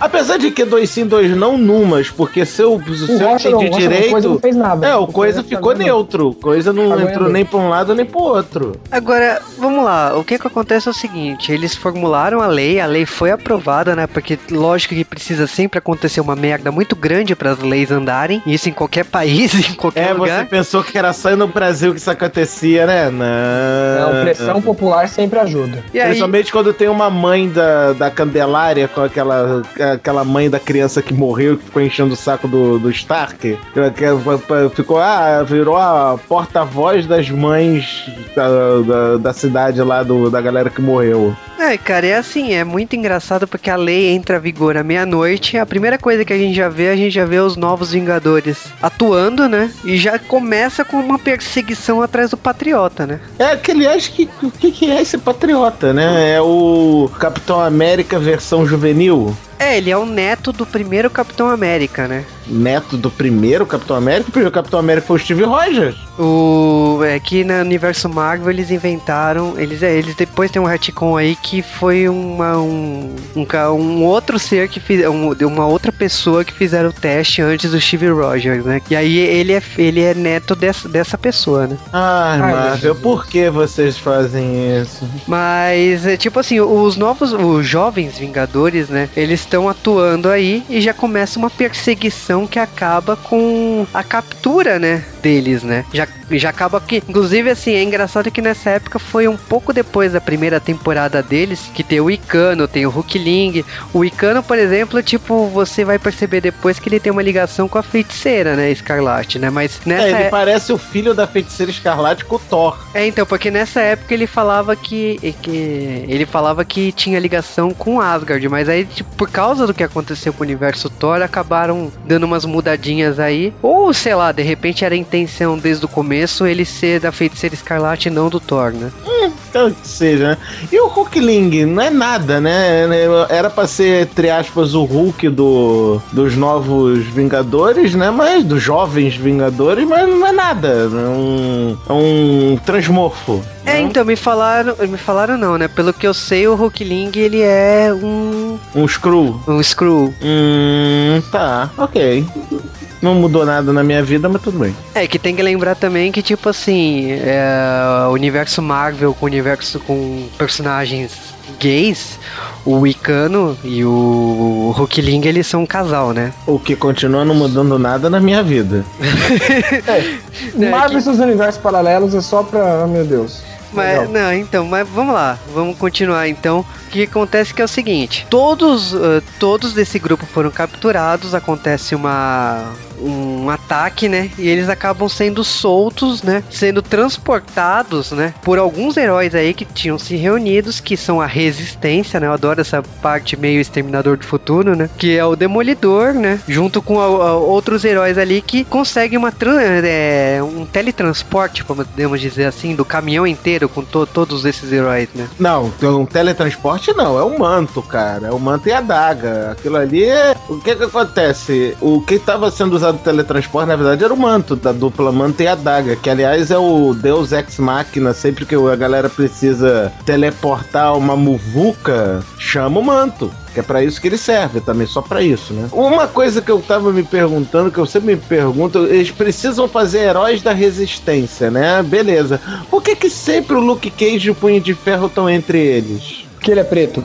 Apesar de que dois sim, dois não, numas, porque se eu, se eu entendi não, direito. Coisa não fez nada. É, o, o coisa, coisa ficou neutro. Coisa não Agora entrou nem pra um lado nem pro outro. Agora, vamos lá. O que que acontece é o seguinte: eles formularam a lei, a lei foi aprovada, né? Porque lógico que precisa sempre acontecer uma merda muito grande para as leis andarem. Isso em qualquer país, em qualquer é, lugar. É, você pensou que era só no Brasil que isso acontecia, né? Não. Não, pressão popular sempre ajuda. E Principalmente aí... quando tem uma mãe da, da Candelária com aquela, aquela mãe da criança que morreu que ficou enchendo o saco do, do Stark. Que ficou, ah, virou a porta-voz das mães da, da, da, cidade lá do, da galera que morreu. É, cara, é assim, é muito engraçado porque a lei entra a vigor à meia-noite. A primeira coisa que a gente já vê, a gente já vê os novos Vingadores atuando, né? E já começa com uma perseguição atrás do Patriota, né? É, que aliás, que, que, que é esse Patriota, né? É o Capitão América versão juvenil. É, ele é o neto do primeiro Capitão América, né? Neto do primeiro Capitão América? O primeiro Capitão América foi o Steve Rogers. O, é que no universo Marvel eles inventaram. Eles, é, eles depois tem um retcon aí que foi uma, um, um, um outro ser que fez. Um, uma outra pessoa que fizeram o teste antes do Steve Rogers, né? E aí ele é, ele é neto dessa, dessa pessoa, né? Ai, Ai Marvel, por que vocês fazem isso? Mas, é tipo assim, os novos, os jovens Vingadores, né? Eles estão atuando aí e já começa uma perseguição que acaba com a captura, né? Deles, né? Já, já acaba que. Inclusive, assim, é engraçado que nessa época foi um pouco depois da primeira temporada deles, que tem o Icano, tem o Hulk Ling. O Icano, por exemplo, tipo, você vai perceber depois que ele tem uma ligação com a feiticeira, né? Escarlate, né? Mas nessa. É, ele é... parece o filho da feiticeira Escarlate com o Thor. É, então, porque nessa época ele falava que. que ele falava que tinha ligação com Asgard, mas aí, tipo, por causa do que aconteceu com o universo Thor, acabaram dando umas mudadinhas aí. Ou, sei lá, de repente era a intenção desde o começo ele ser da feiticeira escarlate e não do Thor, né? Hum, então que seja, né? E o Hulkling não é nada, né? Era pra ser, entre aspas, o Hulk do, dos novos Vingadores, né? Mas dos jovens Vingadores, mas não é nada. É um, é um transmorfo. É, né? então, me falaram. Me falaram não, né? Pelo que eu sei, o Hulkling ele é um. Um Screw. Um Screw. Hum, tá, ok. Não mudou nada na minha vida, mas tudo bem. É, que tem que lembrar também que, tipo assim, é, o universo Marvel com universo com personagens gays, o Wicano e o Hulkling, eles são um casal, né? O que continua não mudando nada na minha vida. é, Marvel e seus universos paralelos é só pra... Oh, meu Deus. Mas, não, então, mas vamos lá, vamos continuar então. O que, que acontece que é o seguinte: todos, uh, todos desse grupo foram capturados, acontece uma um ataque, né? E eles acabam sendo soltos, né? Sendo transportados, né? Por alguns heróis aí que tinham se reunidos, que são a Resistência, né? Eu adoro essa parte meio Exterminador do Futuro, né? Que é o Demolidor, né? Junto com a, a, outros heróis ali que conseguem uma é, um teletransporte, podemos dizer assim, do caminhão inteiro com to todos esses heróis, né? Não, um teletransporte não, é o manto, cara. É o manto e a daga. Aquilo ali é. O que que acontece? O que estava sendo usado usado teletransporte, na verdade, era o manto da dupla manto e a daga, que aliás é o Deus Ex Machina, sempre que a galera precisa teleportar uma muvuca, chama o manto. Que é para isso que ele serve também, só para isso, né? Uma coisa que eu tava me perguntando, que eu sempre me pergunto, eles precisam fazer heróis da resistência, né? Beleza. Por que que sempre o Luke Cage e o Punho de Ferro estão entre eles? Que ele é preto.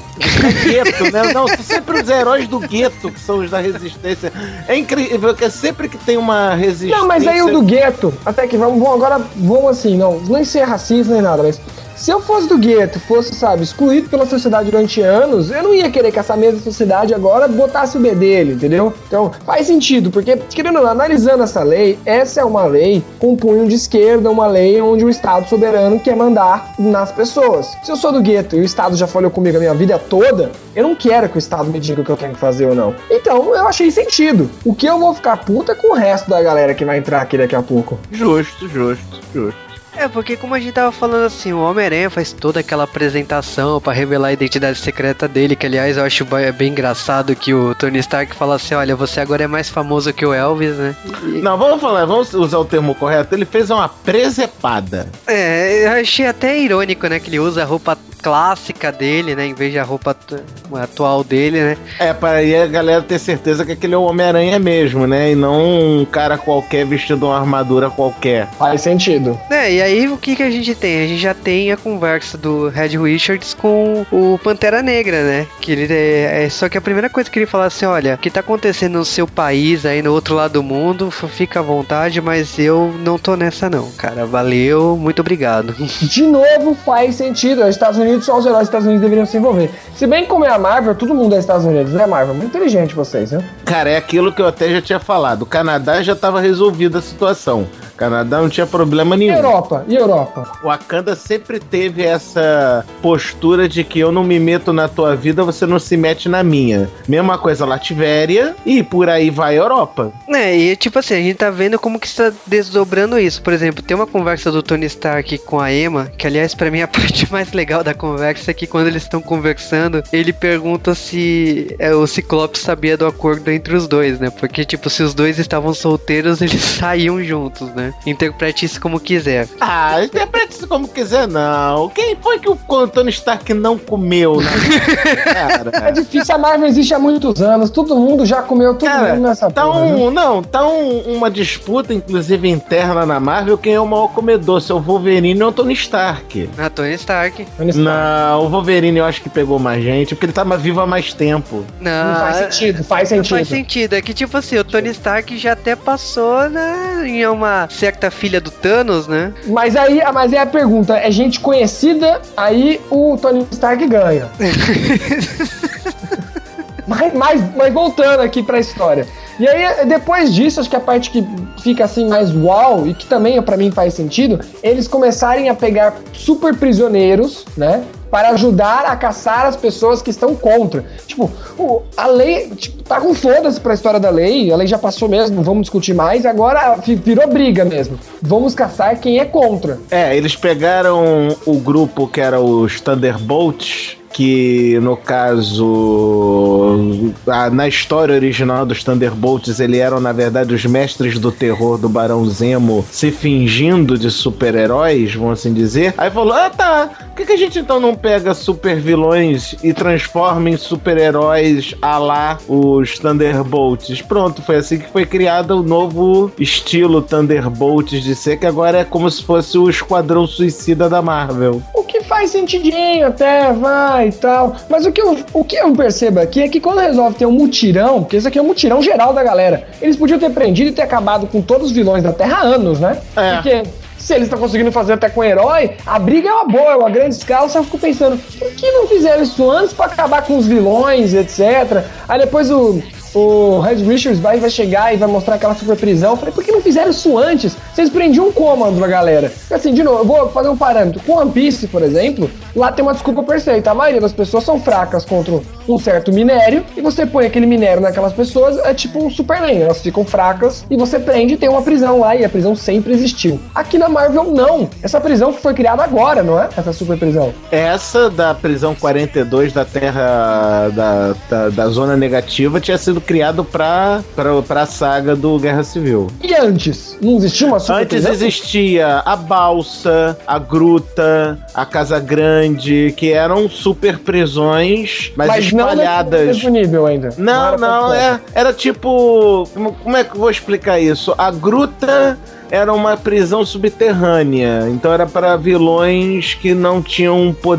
Gueto, né? Não, são sempre os heróis do gueto que são os da resistência. É incrível que é sempre que tem uma resistência. Não, mas aí o do gueto, até que vamos, vamos agora, vamos assim, não, nem ser racista nem nada, mas se eu fosse do gueto, fosse, sabe, excluído pela sociedade durante anos, eu não ia querer que essa mesma sociedade agora botasse o B dele, entendeu? Então, faz sentido, porque, querendo analisando essa lei, essa é uma lei com punho de esquerda, uma lei onde o Estado soberano quer mandar nas pessoas. Se eu sou do gueto e o Estado já falhou comigo a minha vida toda, eu não quero que o Estado me diga o que eu tenho que fazer ou não. Então, eu achei sentido. O que eu vou ficar puta é com o resto da galera que vai entrar aqui daqui a pouco. Justo, justo, justo. É, porque como a gente tava falando assim, o Homem-Aranha faz toda aquela apresentação para revelar a identidade secreta dele, que aliás eu acho bem engraçado que o Tony Stark fala assim, olha, você agora é mais famoso que o Elvis, né? E... Não, vamos falar, vamos usar o termo correto, ele fez uma presepada. É, eu achei até irônico, né, que ele usa a roupa clássica dele, né? Em vez da roupa atual dele, né? É, para aí a galera ter certeza que aquele é o Homem-Aranha mesmo, né? E não um cara qualquer vestido uma armadura qualquer. Faz sentido. É, e aí o que, que a gente tem? A gente já tem a conversa do Red Richards com o Pantera Negra, né? Que ele é, é só que a primeira coisa que ele fala assim, olha, o que tá acontecendo no seu país aí no outro lado do mundo, fica à vontade, mas eu não tô nessa não, cara. Valeu, muito obrigado. De novo faz sentido. Os Estados Unidos só os heróis dos Estados Unidos deveriam se envolver. Se bem que como é a Marvel, todo mundo é Estados Unidos, né, Marvel? Muito inteligente vocês, né? Cara, é aquilo que eu até já tinha falado. O Canadá já estava resolvida a situação. O Canadá não tinha problema nenhum. E Europa? E Europa? O Wakanda sempre teve essa postura de que eu não me meto na tua vida, você não se mete na minha. Mesma coisa Lativéria e por aí vai a Europa. É, e tipo assim, a gente tá vendo como que está desdobrando isso. Por exemplo, tem uma conversa do Tony Stark com a Emma, que aliás para mim é a parte mais legal da conversa é que quando eles estão conversando, ele pergunta se é, o Ciclope sabia do acordo entre os dois, né? Porque, tipo, se os dois estavam solteiros, eles saíam juntos, né? Interprete isso como quiser. Ah, interprete isso como quiser, não. Quem foi que o Tony Stark não comeu, né? Cara. É difícil, a Marvel existe há muitos anos, todo mundo já comeu todo Cara, mundo nessa tá porra, um, né? Não, tá um, uma disputa, inclusive, interna na Marvel, quem é o maior comedor, se é o Wolverine ou o Tony Stark. Ah, Tony Stark. Tony Stark. Não, o Wolverine eu acho que pegou mais gente, porque ele tava vivo há mais tempo. Não, não faz sentido, faz sentido. Faz sentido. É que, tipo assim, o Tony Stark já até passou, né, em uma certa filha do Thanos, né? Mas aí, mas aí a pergunta, é gente conhecida, aí o Tony Stark ganha. mas, mas, mas voltando aqui pra história. E aí, depois disso, acho que a parte que fica assim mais uau e que também para mim faz sentido, eles começarem a pegar super prisioneiros, né? Para ajudar a caçar as pessoas que estão contra. Tipo, a lei tipo, tá com foda-se pra história da lei, a lei já passou mesmo, vamos discutir mais, agora virou briga mesmo. Vamos caçar quem é contra. É, eles pegaram o grupo que era os Thunderbolts, que no caso a, na história original dos Thunderbolts ele eram na verdade os mestres do terror do Barão Zemo se fingindo de super-heróis, vamos assim dizer. Aí falou: "Ah, tá. Por que, que a gente então não pega super vilões e transforma em super-heróis a lá os Thunderbolts?" Pronto, foi assim que foi criado o novo estilo Thunderbolts de ser que agora é como se fosse o Esquadrão Suicida da Marvel. O que faz sentidinho até, vai e tal. Mas o que, eu, o que eu percebo aqui é que quando resolve ter um mutirão, porque isso aqui é um mutirão geral da galera, eles podiam ter prendido e ter acabado com todos os vilões da Terra há anos, né? É. Porque Se eles estão conseguindo fazer até com o herói, a briga é uma boa, é uma grande escala. Só fico pensando, por que não fizeram isso antes pra acabar com os vilões, etc? Aí depois o, o Red Richards vai, vai chegar e vai mostrar aquela super prisão. Eu falei, por que não fizeram isso antes? Vocês prendiam um comando pra galera. Assim, de novo, eu vou fazer um parâmetro. Com One Piece, por exemplo, lá tem uma desculpa perfeita. A maioria das pessoas são fracas contra um certo minério, e você põe aquele minério naquelas pessoas, é tipo um Superman. Elas ficam fracas e você prende e tem uma prisão lá, e a prisão sempre existiu. Aqui na Marvel, não. Essa prisão foi criada agora, não é? Essa super prisão. Essa da prisão 42 da Terra da, da, da Zona Negativa tinha sido criado pra, pra, pra saga do Guerra Civil. E antes? Não existia uma super Antes prisão? existia a Balsa, a Gruta, a Casa Grande, que eram super prisões, mas, Mas não espalhadas. no mesmo nível ainda. Não, era não, tão é, era tipo. Como, como é que eu vou explicar isso? A gruta era uma prisão subterrânea, então era para vilões que não tinham po-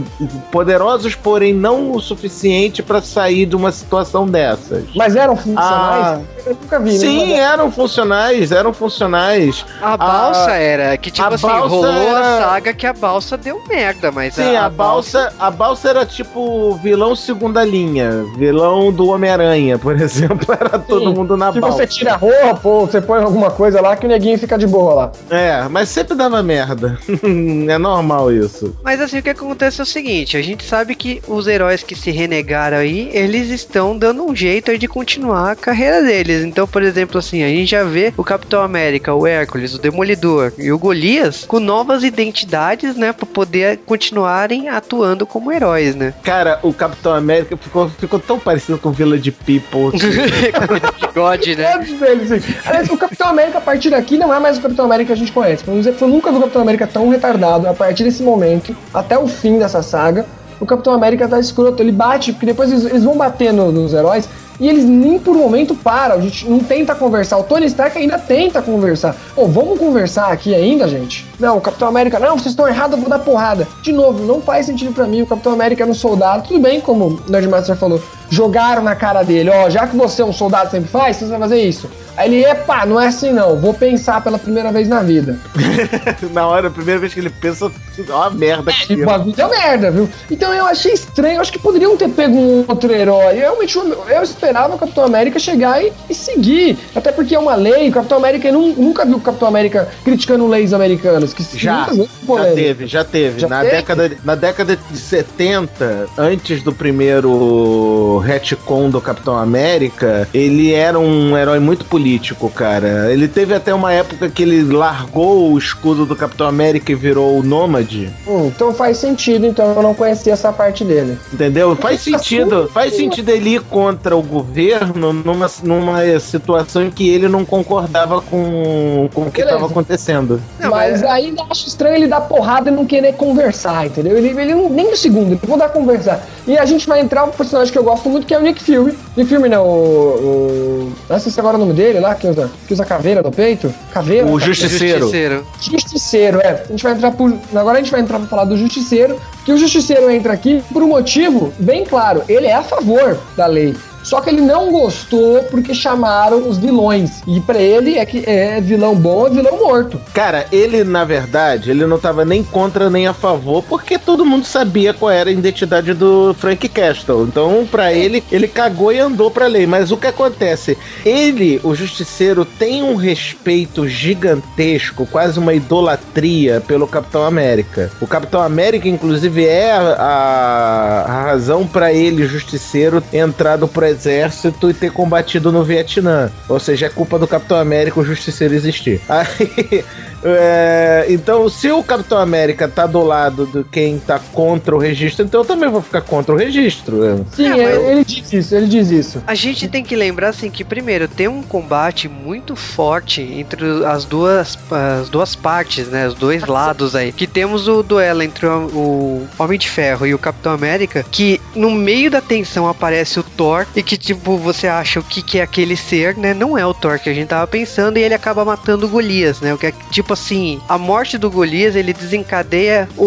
poderosos, porém não o suficiente para sair de uma situação dessas. Mas eram funcionais? Ah, eu nunca vi. Sim, né? eram funcionais, eram funcionais. A balsa era, que tipo a assim, balsa rolou a era- saga que a balsa deu merda, mas Sim, a, balsa, a balsa era tipo vilão segunda linha, vilão do Homem-Aranha, por exemplo, era todo Sim, mundo na Se balsa. você tira a roupa ou você põe alguma coisa lá que o neguinho fica de boa lá. É, mas sempre dava merda. é normal isso. Mas assim, o que acontece é o seguinte, a gente sabe que os heróis que se renegaram aí, eles estão dando um jeito aí de continuar a carreira deles. Então, por exemplo, assim, a gente já vê o Capitão América, o Hércules, o Demolidor e o Golias com novas identidades, né, pra poder continuarem atuando como heróis, né? Cara, o Capitão América ficou, ficou tão parecido com Village People. Bigode, né? Todos eles, sim. Aliás, o Capitão América, a partir daqui, não é mais o Capitão América que a gente conhece. Vamos dizer eu nunca vi o Capitão América tão retardado. A partir desse momento, até o fim dessa saga, o Capitão América tá escroto. Ele bate, porque depois eles, eles vão bater no- nos heróis. E eles nem por um momento param, a gente não tenta conversar. O Tony Stark ainda tenta conversar. Pô, vamos conversar aqui ainda, gente? Não, o Capitão América, não, vocês estão errados, eu vou dar porrada. De novo, não faz sentido pra mim. O Capitão América era um soldado. Tudo bem, como o Nerdmaster falou, jogaram na cara dele, ó, já que você é um soldado sempre faz, você vai fazer isso. Aí ele, epa, não é assim não, vou pensar pela primeira vez na vida. Na hora, a primeira vez que ele pensa, ó, uma merda E aqui. o bagulho deu merda, viu? Então eu achei estranho, eu acho que poderiam ter pego um outro herói. Eu, realmente, eu, esperava o Capitão América chegar e, e seguir. Até porque é uma lei, o Capitão América eu nu- nunca viu o Capitão América criticando leis americanas. Que Já, já teve, já teve. Já na, teve? Década, na década de 70, antes do primeiro retcon do Capitão América, ele era um herói muito político, cara. Ele teve até uma época que ele largou o escudo do Capitão América e virou o Nômade. Hum, então faz sentido, então eu não conhecia essa parte dele. Entendeu? Faz sentido. Faz sentido ele ir contra o governo numa, numa situação em que ele não concordava com, com o que estava acontecendo. Não, mas mas- ainda acho estranho ele dar porrada e não querer conversar, entendeu? Ele, ele não, nem um segundo, ele vou dar conversar. E a gente vai entrar um personagem que eu gosto muito, que é o Nick Fury. Nick Fury não, o. o não sei se agora é o nome dele lá, que usa, que usa caveira no peito. Caveira? O. Justiceiro. Justiceiro. Justiceiro, é. A gente vai entrar por. Agora a gente vai entrar pra falar do Justiceiro, que o Justiceiro entra aqui por um motivo bem claro. Ele é a favor da lei. Só que ele não gostou porque chamaram os vilões. E pra ele é que é vilão bom é vilão morto. Cara, ele, na verdade, ele não tava nem contra nem a favor, porque todo mundo sabia qual era a identidade do Frank Castle. Então, pra ele, ele cagou e andou pra lei. Mas o que acontece? Ele, o Justiceiro, tem um respeito gigantesco, quase uma idolatria pelo Capitão América. O Capitão América, inclusive, é a, a- razão pra ele, Justiceiro, entrado pro exército e ter combatido no Vietnã. Ou seja, é culpa do Capitão América o Justiceiro existir. Aí, é, então, se o Capitão América tá do lado de quem tá contra o registro, então eu também vou ficar contra o registro. Sim, É, mas- ele, ele diz isso, ele diz isso. A gente tem que lembrar assim que primeiro tem um combate muito forte entre as duas as duas partes, né, os dois lados aí. Que temos o duelo entre o, o Homem de Ferro e o Capitão América, que no meio da tensão aparece o Thor e que tipo você acha o que que é aquele ser, né? Não é o Thor que a gente tava pensando e ele acaba matando o Golias, né? O que é tipo assim, a morte do Golias ele desencadeia o,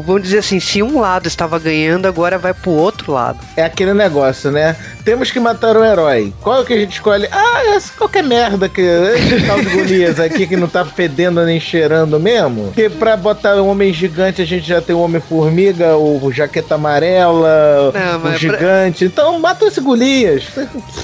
vamos dizer assim, se um lado estava ganhando, agora vai pro outro lado. É aquele negócio, né? Temos que matar um herói. Qual é o que a gente escolhe? Ah, essa qualquer merda que. Esse tal de Golias aqui que não tá fedendo nem cheirando mesmo. Porque pra botar um homem gigante a gente já tem o Homem-Formiga, o Jaqueta Amarela, não, o Gigante. Pra... Então mata esse Golias.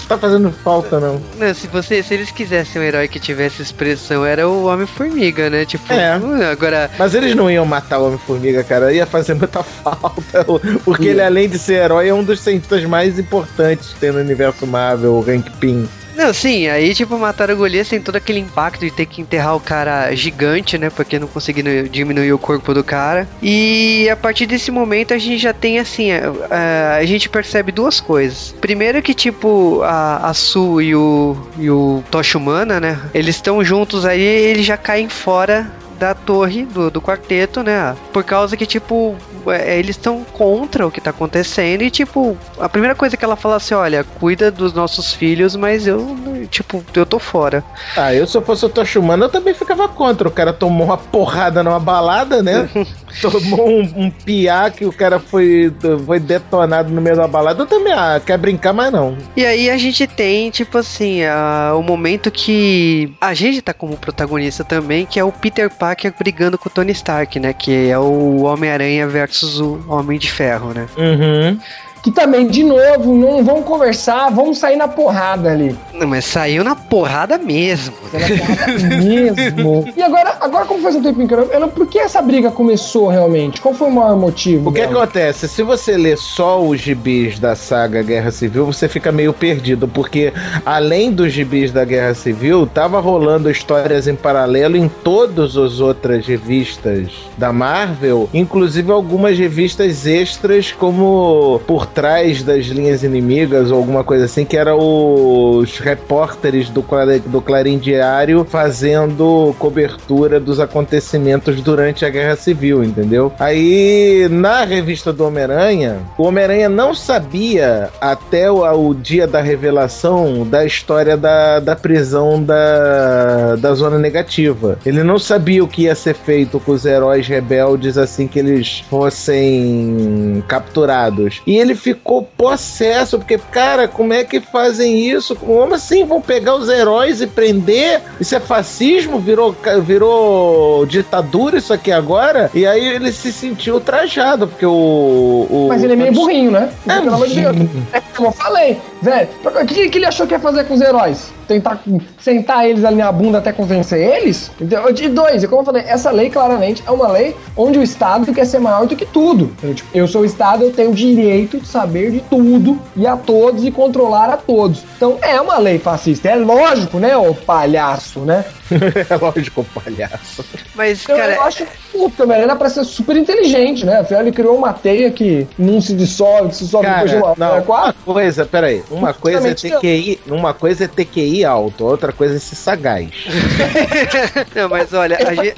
Tá fazendo falta, não. Não, se, você, se eles quisessem um herói que tivesse expressão, era o Homem-Formiga, né? Tipo, é. agora. Mas eles não iam matar o Homem-Formiga, cara. Ia fazer muita falta. Porque ele, além de ser herói, é um dos cientistas mais importantes que tem no universo Marvel, o Hank Pym. Não, sim, aí tipo, mataram o Golias tem todo aquele impacto de ter que enterrar o cara gigante, né? Porque não conseguindo diminuir o corpo do cara. E a partir desse momento a gente já tem assim, a, a, gente percebe duas coisas. Primeiro que tipo, a, a Su e o, e o Humana, né? Eles estão juntos aí eles já caem fora da torre do, do quarteto, né? Por causa que, tipo, é, eles estão contra o que tá acontecendo e, tipo, a primeira coisa que ela fala assim: olha, cuida dos nossos filhos, mas eu, tipo, eu tô fora. Ah, eu se eu fosse o Toshimano, eu também ficava contra. O cara tomou uma porrada numa balada, né? tomou um, um piá que o cara foi, foi detonado no meio da balada. Eu também, ah, quer brincar, mas não. E aí a gente tem, tipo assim, a, o momento que a gente tá como protagonista também, que é o Peter Parker Parker brigando com o Tony Stark, né? Que é o Homem-Aranha versus o Homem de Ferro, né? Uhum que também, de novo, não vão conversar, vão sair na porrada ali. Não, mas saiu na porrada mesmo. Na porrada mesmo. E agora, agora como faz um tempinho que eu não... Por que essa briga começou realmente? Qual foi o maior motivo? O que dela? acontece? Se você lê só os gibis da saga Guerra Civil, você fica meio perdido, porque além dos gibis da Guerra Civil, tava rolando histórias em paralelo em todas as outras revistas da Marvel, inclusive algumas revistas extras como por trás das linhas inimigas ou alguma coisa assim, que era os repórteres do, do Clarim Diário fazendo cobertura dos acontecimentos durante a Guerra Civil, entendeu? Aí, na revista do Homem-Aranha, o Homem-Aranha não sabia até o, o, dia da revelação da história da, da prisão da, da Zona Negativa. Ele não sabia o que ia ser feito com os heróis rebeldes assim que eles fossem capturados. E ele ficou possesso, porque, cara, como é que fazem isso? Como assim? Vão pegar os heróis e prender? Isso é fascismo? Virou, virou ditadura isso aqui agora? E aí ele se sentiu trajado, porque o. o Mas ele é meio burrinho, né? É, Pelo amor de Deus. É como eu falei, velho. O que, que ele achou que ia fazer com os heróis? Tentar sentar eles ali na bunda até convencer eles. De dois, e como eu falei, essa lei claramente é uma lei onde o Estado quer ser maior do que tudo. Eu, tipo, eu sou o Estado, eu tenho o direito de saber de tudo e a todos e controlar a todos. Então é uma lei fascista. É lógico, né, ô palhaço, né? É lógico, palhaço. Mas, então, cara. Eu acho que o Homem-Aranha era pra ser super inteligente, né? Afinal, ele criou uma teia que não se dissolve, se dissolve cara, depois de uma, não, uma coisa, peraí. Uma coisa é ter QI, uma coisa é ter QI alto, outra coisa é ser sagaz. não, mas olha, a gente.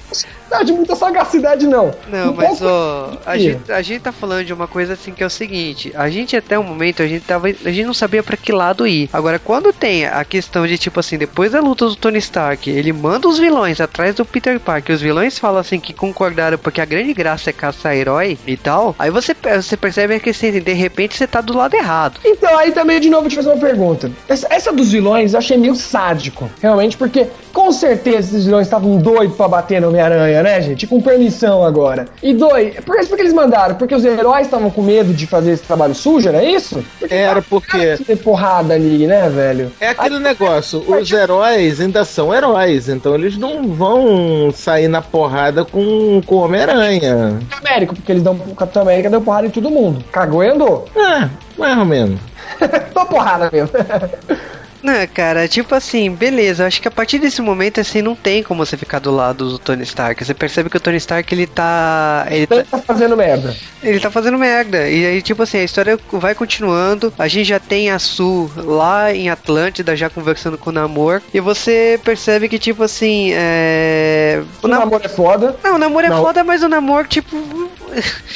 Não, de muita sagacidade, não. Não, um mas ó, a gente, a gente tá falando de uma coisa assim que é o seguinte: a gente até o momento, a gente tava. A gente não sabia para que lado ir. Agora, quando tem a questão de, tipo assim, depois da luta do Tony Stark, ele manda os vilões atrás do Peter Parker. Os vilões falam assim que concordaram porque a grande graça é caçar herói e tal. Aí você, você percebe que assim, de repente você tá do lado errado. Então, aí também de novo te fazer uma pergunta. Essa, essa dos vilões eu achei meio sádico, realmente, porque com certeza esses vilões estavam doidos pra bater no Homem-Aranha, né, gente? Com permissão agora. E dois, por isso que eles mandaram? Porque os heróis estavam com medo de fazer esse trabalho sujo, era isso? Porque era porque. Ter porrada ali, né, velho? É aquele aí, negócio, os heróis ainda são heróis, então eles não vão sair na porrada com, com o Homem-Aranha. América, porque eles dão. O Capitão América deu porrada em todo mundo. Cagou e andou. É, mais ou menos. Tô porrada mesmo. Não, cara, tipo assim, beleza, acho que a partir desse momento, assim, não tem como você ficar do lado do Tony Stark. Você percebe que o Tony Stark, ele tá... Ele tá, tá fazendo merda. Ele tá fazendo merda. E aí, tipo assim, a história vai continuando. A gente já tem a Su lá em Atlântida, já conversando com o Namor. E você percebe que, tipo assim, é... O, o Namor é foda. Não, o Namor é não. foda, mas o Namor, tipo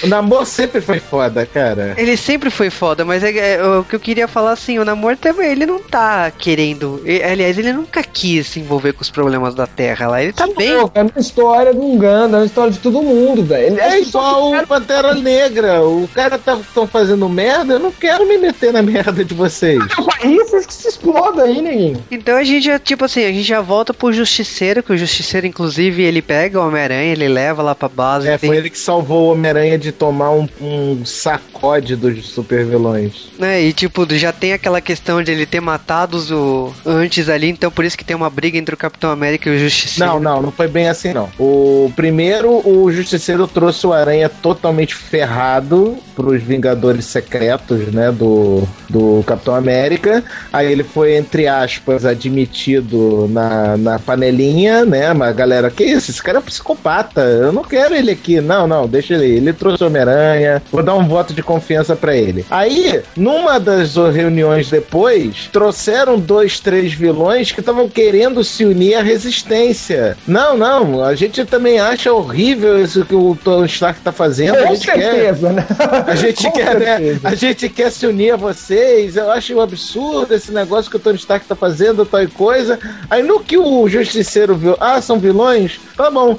O Namor sempre foi foda, cara. Ele sempre foi foda, mas é, é, o que eu queria falar assim, o Namor também, ele não tá querendo. ele- aliás, ele nunca quis se envolver com os problemas da Terra lá. Ele tá bem. É uma história do Uganda, é uma história de todo mundo, velho. Ele- É pessoas igual o Pantera Negra. O cara tá tão fazendo merda, eu não quero me meter na merda de vocês. querem o país, vocês que se explodam aí, neguinho. Então a gente já, tipo assim, a gente já volta pro Justiceiro, que o Justiceiro, inclusive, ele pega o Homem-Aranha, ele leva lá pra base. É, tem- foi ele que salvou o Homem-Aranha de tomar um, um sacode dos super vilões. né? E tipo, já tem aquela questão de ele ter matado os o, antes ali, então por isso que tem uma briga entre o Capitão América e o Justiceiro. Não, não, não foi bem assim, não. O primeiro, o Justiceiro trouxe o Aranha totalmente ferrado pros Vingadores Secretos, né, do, do Capitão América. Aí ele foi, entre aspas, admitido na, na panelinha, né, mas a galera, que isso? Esse cara é um psicopata, eu não quero ele aqui. Não, não, deixa ele. Ele trouxe Homem-Aranha, vou dar um voto de confiança pra ele. Aí, numa das reuniões depois, trouxeram dois, três vilões que estavam querendo se unir à resistência. Não, não, a gente também acha horrível isso que o Tony Stark tá fazendo. a Com gente quer. certeza, né? A gente, Com quer, né? certeza. a gente quer se unir a vocês. Eu acho um absurdo esse negócio que o Tony Stark tá fazendo, tal e coisa. Aí no que o Justiceiro viu, ah, são vilões? Tá bom.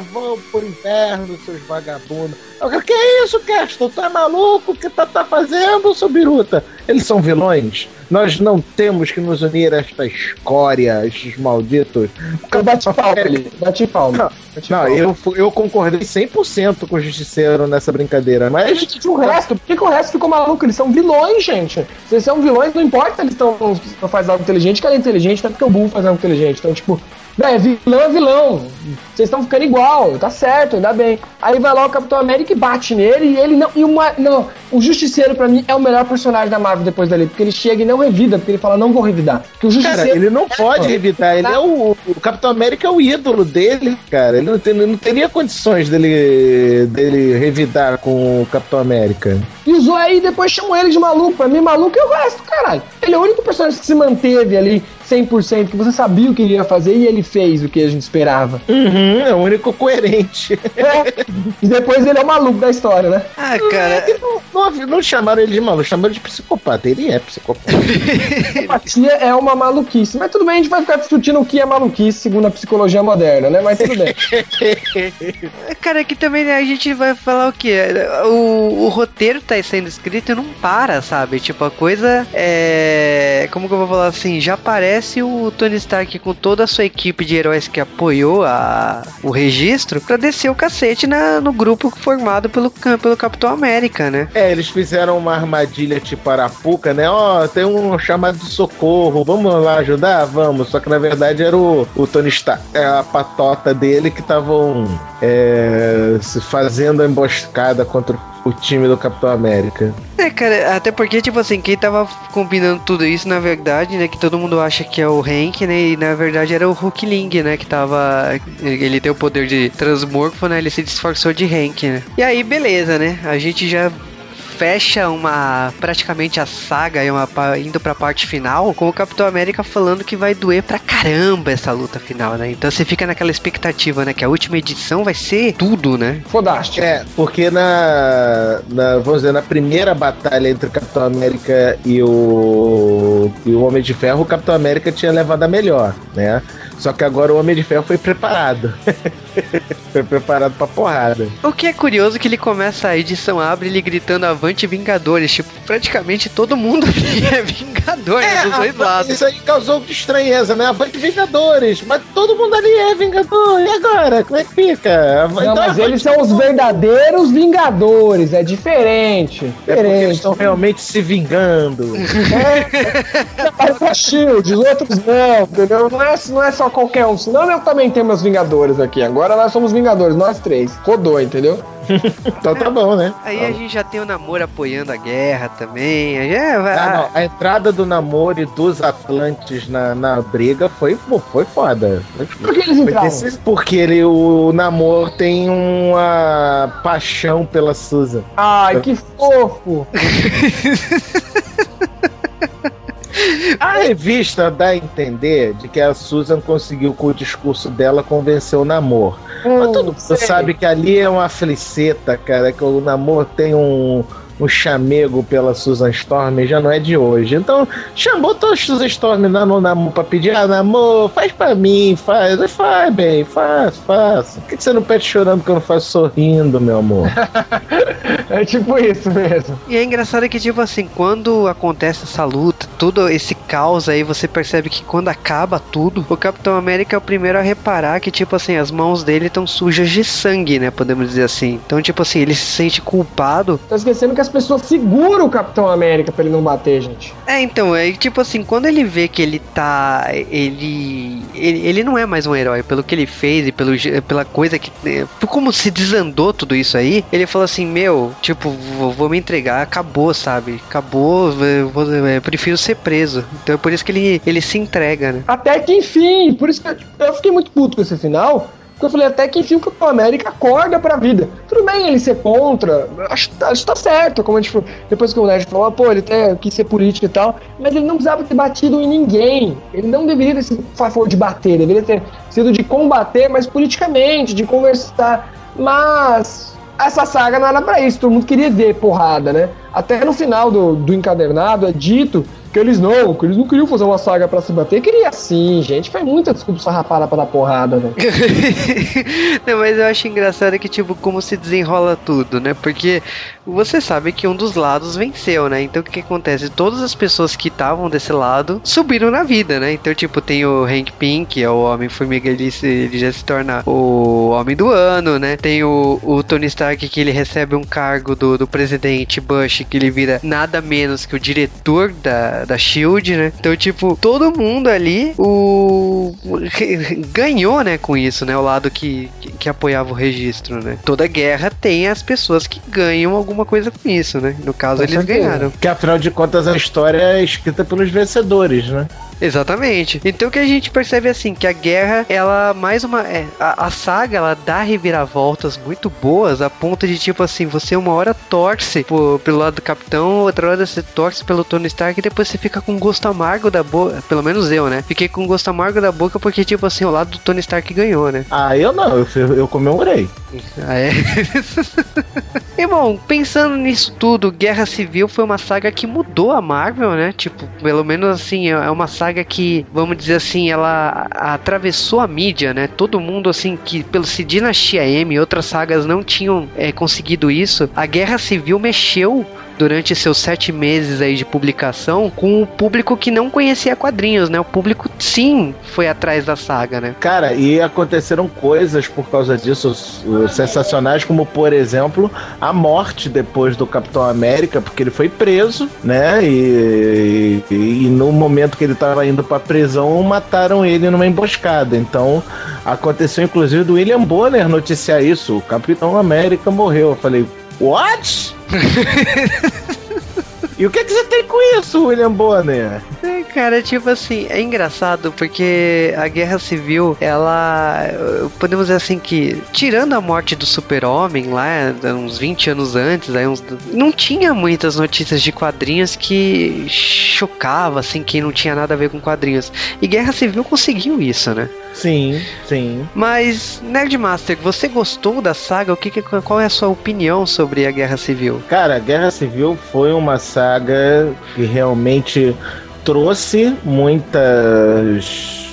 Vão pro inferno, seus vagabundos. Eu, que é isso, Castor? Tu é maluco? O que tá, tá fazendo, seu biruta? Eles são vilões. Nós não temos que nos unir a esta escória, a estes malditos. Eu bati palma ali, bati palma. Não, Bati Não, palma. eu, eu concordei 100% com o Justiceiro nessa brincadeira, mas o resto, por que, que o resto ficou maluco? Eles são vilões, gente. Se eles são vilões, não importa se eles estão não faz algo inteligente, que ela é inteligente, não é porque o burro faz algo inteligente. Então, tipo, né, vilão é vilão. Vocês estão ficando igual, tá certo, ainda bem. Aí vai lá o Capitão América e bate nele, e ele não. E uma, não, o Justiceiro, pra mim, é o melhor personagem da Marvel depois dali, porque ele chega e não revida, porque ele fala, não vou revidar. Porque o Justiceiro. Cara, ele não pode revidar. Ele é o, o Capitão América é o ídolo dele, cara. Ele não, tem- não teria condições dele, dele revidar com o Capitão América. E usou aí depois chamou ele de maluco. Pra mim, maluco é o resto, caralho. Ele é o único personagem que se manteve ali 100%, que você sabia o que ele ia fazer e ele fez o que a gente esperava. Uhum, é o único coerente. É. e depois ele é o maluco da história, né? Ah, cara, não, não, não chamaram ele de maluco, chamaram de psicopata. Ele é psicopata. Empatia é uma maluquice. Mas tudo bem, a gente vai ficar discutindo o que é maluquice segundo a psicologia moderna, né? Mas tudo bem. cara, aqui também né, a gente vai falar o quê? O, o roteiro tá sendo escrito e não para, sabe? Tipo, a coisa é. Como que eu vou falar assim? Já aparece o Tony Stark com toda a sua equipe de heróis que apoiou a, o registro pra descer o cacete na, no grupo formado pelo, pelo Capitão América, né? É, eles fizeram uma armadilha tipo Arapuca, né? Ó, tem um chamado de socorro, vamos lá ajudar? Vamos. Só que na verdade era o, o Tony Stark, é a patota dele que estavam é, se fazendo a emboscada contra o time do Capitão América. É, cara, até porque, tipo assim, quem tava combinando tudo isso, na verdade, né, que todo mundo acha que é o Hank, né, e na verdade era o Hulk Ling, né, que tava, ele tem o poder de transmorfo, né, ele se disfarçou de Hank, né. E aí, beleza, né, a gente já fecha uma praticamente a saga e uma indo pra parte final com o Capitão América falando que vai doer pra caramba essa luta final, né? Então você fica naquela expectativa, né, que a última edição vai ser tudo, né? Fodástico. É, porque na, na vamos dizer, na primeira batalha entre o Capitão América e o, e o Homem de Ferro, o Capitão América tinha levado a melhor, né? Só que agora o Homem de Ferro foi preparado. foi preparado pra porrada. O que é curioso é que ele começa a edição, abre ele gritando Avante Vingadores. Tipo, praticamente todo mundo ali é Vingador, né? Dos dois lados. Isso aí causou estranheza, né? Avante Vingadores, mas todo mundo ali é Vingador. E agora? Como é que fica? Não, Então, mas Avante eles são os verdadeiros vingadores, é diferente. É porque eles Diferente. estão realmente se vingando. É, a Shield, os outros não, entendeu? Não é, não é só qualquer um, senão eu também tenho meus vingadores aqui. Agora nós somos vingadores, nós três. Rodou, entendeu? então tá bom, né? Aí a gente já tem o namoro apoiando a guerra também. É, vai- Ah, não. A entrada do namoro e dos Atlantes na, na briga foi, pô, foi foda. Por que eles entraram? desse- porque ele, o namoro tem uma paixão pela Susan. Ai, que fofo! A revista dá a entender de que a Susan conseguiu, com o discurso dela, convencer o namoro. Hum, Mas todo mundo sabe que ali é uma fliceta, cara, que o namoro tem um o chamego pela Susan Storm já não é de hoje. Então, chamou toda a Susan Storm na, no namoro pra pedir, ah, namoro, faz pra mim, faz. Faz, bem, faz, faz. Por que você não pede chorando que eu não faço sorrindo, meu amor? é tipo isso mesmo. E é engraçado que, tipo assim, quando acontece essa luta, todo esse caos aí, você percebe que quando acaba tudo, o Capitão América é o primeiro a reparar que, tipo assim, as mãos dele estão sujas de sangue, né? Podemos dizer assim. Então, tipo assim, ele se sente culpado. Tá esquecendo que as pessoas seguram o Capitão América pra ele não bater, gente. É, então, é tipo assim, quando ele vê que ele tá. Ele. Ele, ele não é mais um herói pelo que ele fez e pelo, pela coisa que. É, por como se desandou tudo isso aí, ele falou assim: Meu, tipo, vou, vou me entregar, acabou, sabe? Acabou, eu, vou, prefiro ser preso. Então é por isso que ele, ele se entrega, né? Até que enfim, por isso que eu, fiquei muito puto com esse final. Porque eu falei, até que enfim o Capitão América acorda pra vida. Tudo bem ele ser contra, acho, acho que tá certo, como a gente falou. Depois que o Nerd falou, pô, ele até quis ser político e tal, mas ele não precisava ter batido em ninguém. Ele não deveria ter sido a favor de bater, deveria ter sido de combater, mas politicamente, de conversar. Mas essa saga não era pra isso, todo mundo queria ver porrada, né? Até no final do, do encadernado é dito que eles não, que eles não queriam fazer uma saga pra se bater. Queria sim, gente. Faz muita desculpa sarrapada pra dar porrada, velho. não, mas eu acho engraçado que, tipo, como se desenrola tudo, né? Porque você sabe que um dos lados venceu, né? Então o que, acontece? Todas as pessoas que estavam desse lado subiram na vida, né? Então, tipo, tem o Hank Pym, que é o Homem-Formiga, ele, ele já se torna o Homem do Ano, né? Tem o, o Tony Stark, que ele recebe um cargo do, do presidente Bush, que ele vira nada menos que o diretor da, da Shield, né? Então, tipo, todo mundo ali o ganhou, né, com isso, né? O lado que, que, que apoiava o registro, né? Toda guerra tem as pessoas que ganham alguma coisa com isso, né? No caso, com eles certeza. ganharam. Que afinal de contas a história é escrita pelos vencedores, né? Exatamente. Então que a gente percebe assim que a guerra, ela mais uma é, a, a, saga ela dá reviravoltas muito boas a ponto de tipo assim, você uma hora torce por, pelo lado do capitão, outra hora você torce pelo Tony Stark e depois você fica com gosto amargo da boca, pelo menos eu, né? Fiquei com gosto amargo da boca porque tipo assim, o lado do Tony Stark ganhou, né? Ah, eu não, eu, eu comemorei. Ah, é? e bom, pensando nisso tudo, Guerra Civil foi uma saga que mudou a Marvel, né? Tipo, pelo menos assim, é uma saga saga que, vamos dizer assim, ela atravessou a mídia, né? Todo mundo, assim, que pelo se Dinastia M e outras sagas não tinham é, conseguido isso, a Guerra Civil mexeu durante seus sete meses aí de publicação com o público que não conhecia quadrinhos, né? O público sim foi atrás da saga, né? Cara, e aconteceram coisas por causa disso sensacionais, como por exemplo a morte depois do Capitão América, porque ele foi preso, né? E, e, e no momento que ele estava indo para prisão, mataram ele numa emboscada. Então aconteceu inclusive do William Bonner noticiar isso: o Capitão América morreu. Eu falei, what? E o que, que você tem com isso, William Bonner? É, cara, tipo assim, é engraçado porque a Guerra Civil, ela. Podemos dizer assim que, tirando a morte do Super-Homem lá, uns 20 anos antes, aí uns, não tinha muitas notícias de quadrinhos que chocava, assim, quem não tinha nada a ver com quadrinhos. E Guerra Civil conseguiu isso, né? Sim, sim. Mas, Nerdmaster, você gostou da saga? O que, que, qual é a sua opinião sobre a Guerra Civil? Cara, a Guerra Civil foi uma saga que realmente trouxe muitas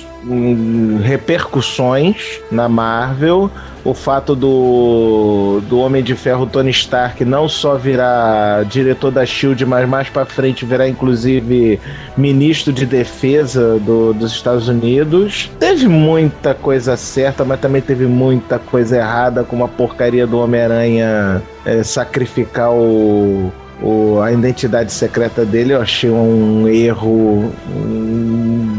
repercussões na Marvel o fato do, do Homem de Ferro Tony Stark não só virar diretor da Shield, mas mais para frente virar inclusive ministro de defesa do, dos Estados Unidos. Teve muita coisa certa, mas também teve muita coisa errada, como a porcaria do Homem-Aranha é, sacrificar o, o, a identidade secreta dele. Eu achei um erro.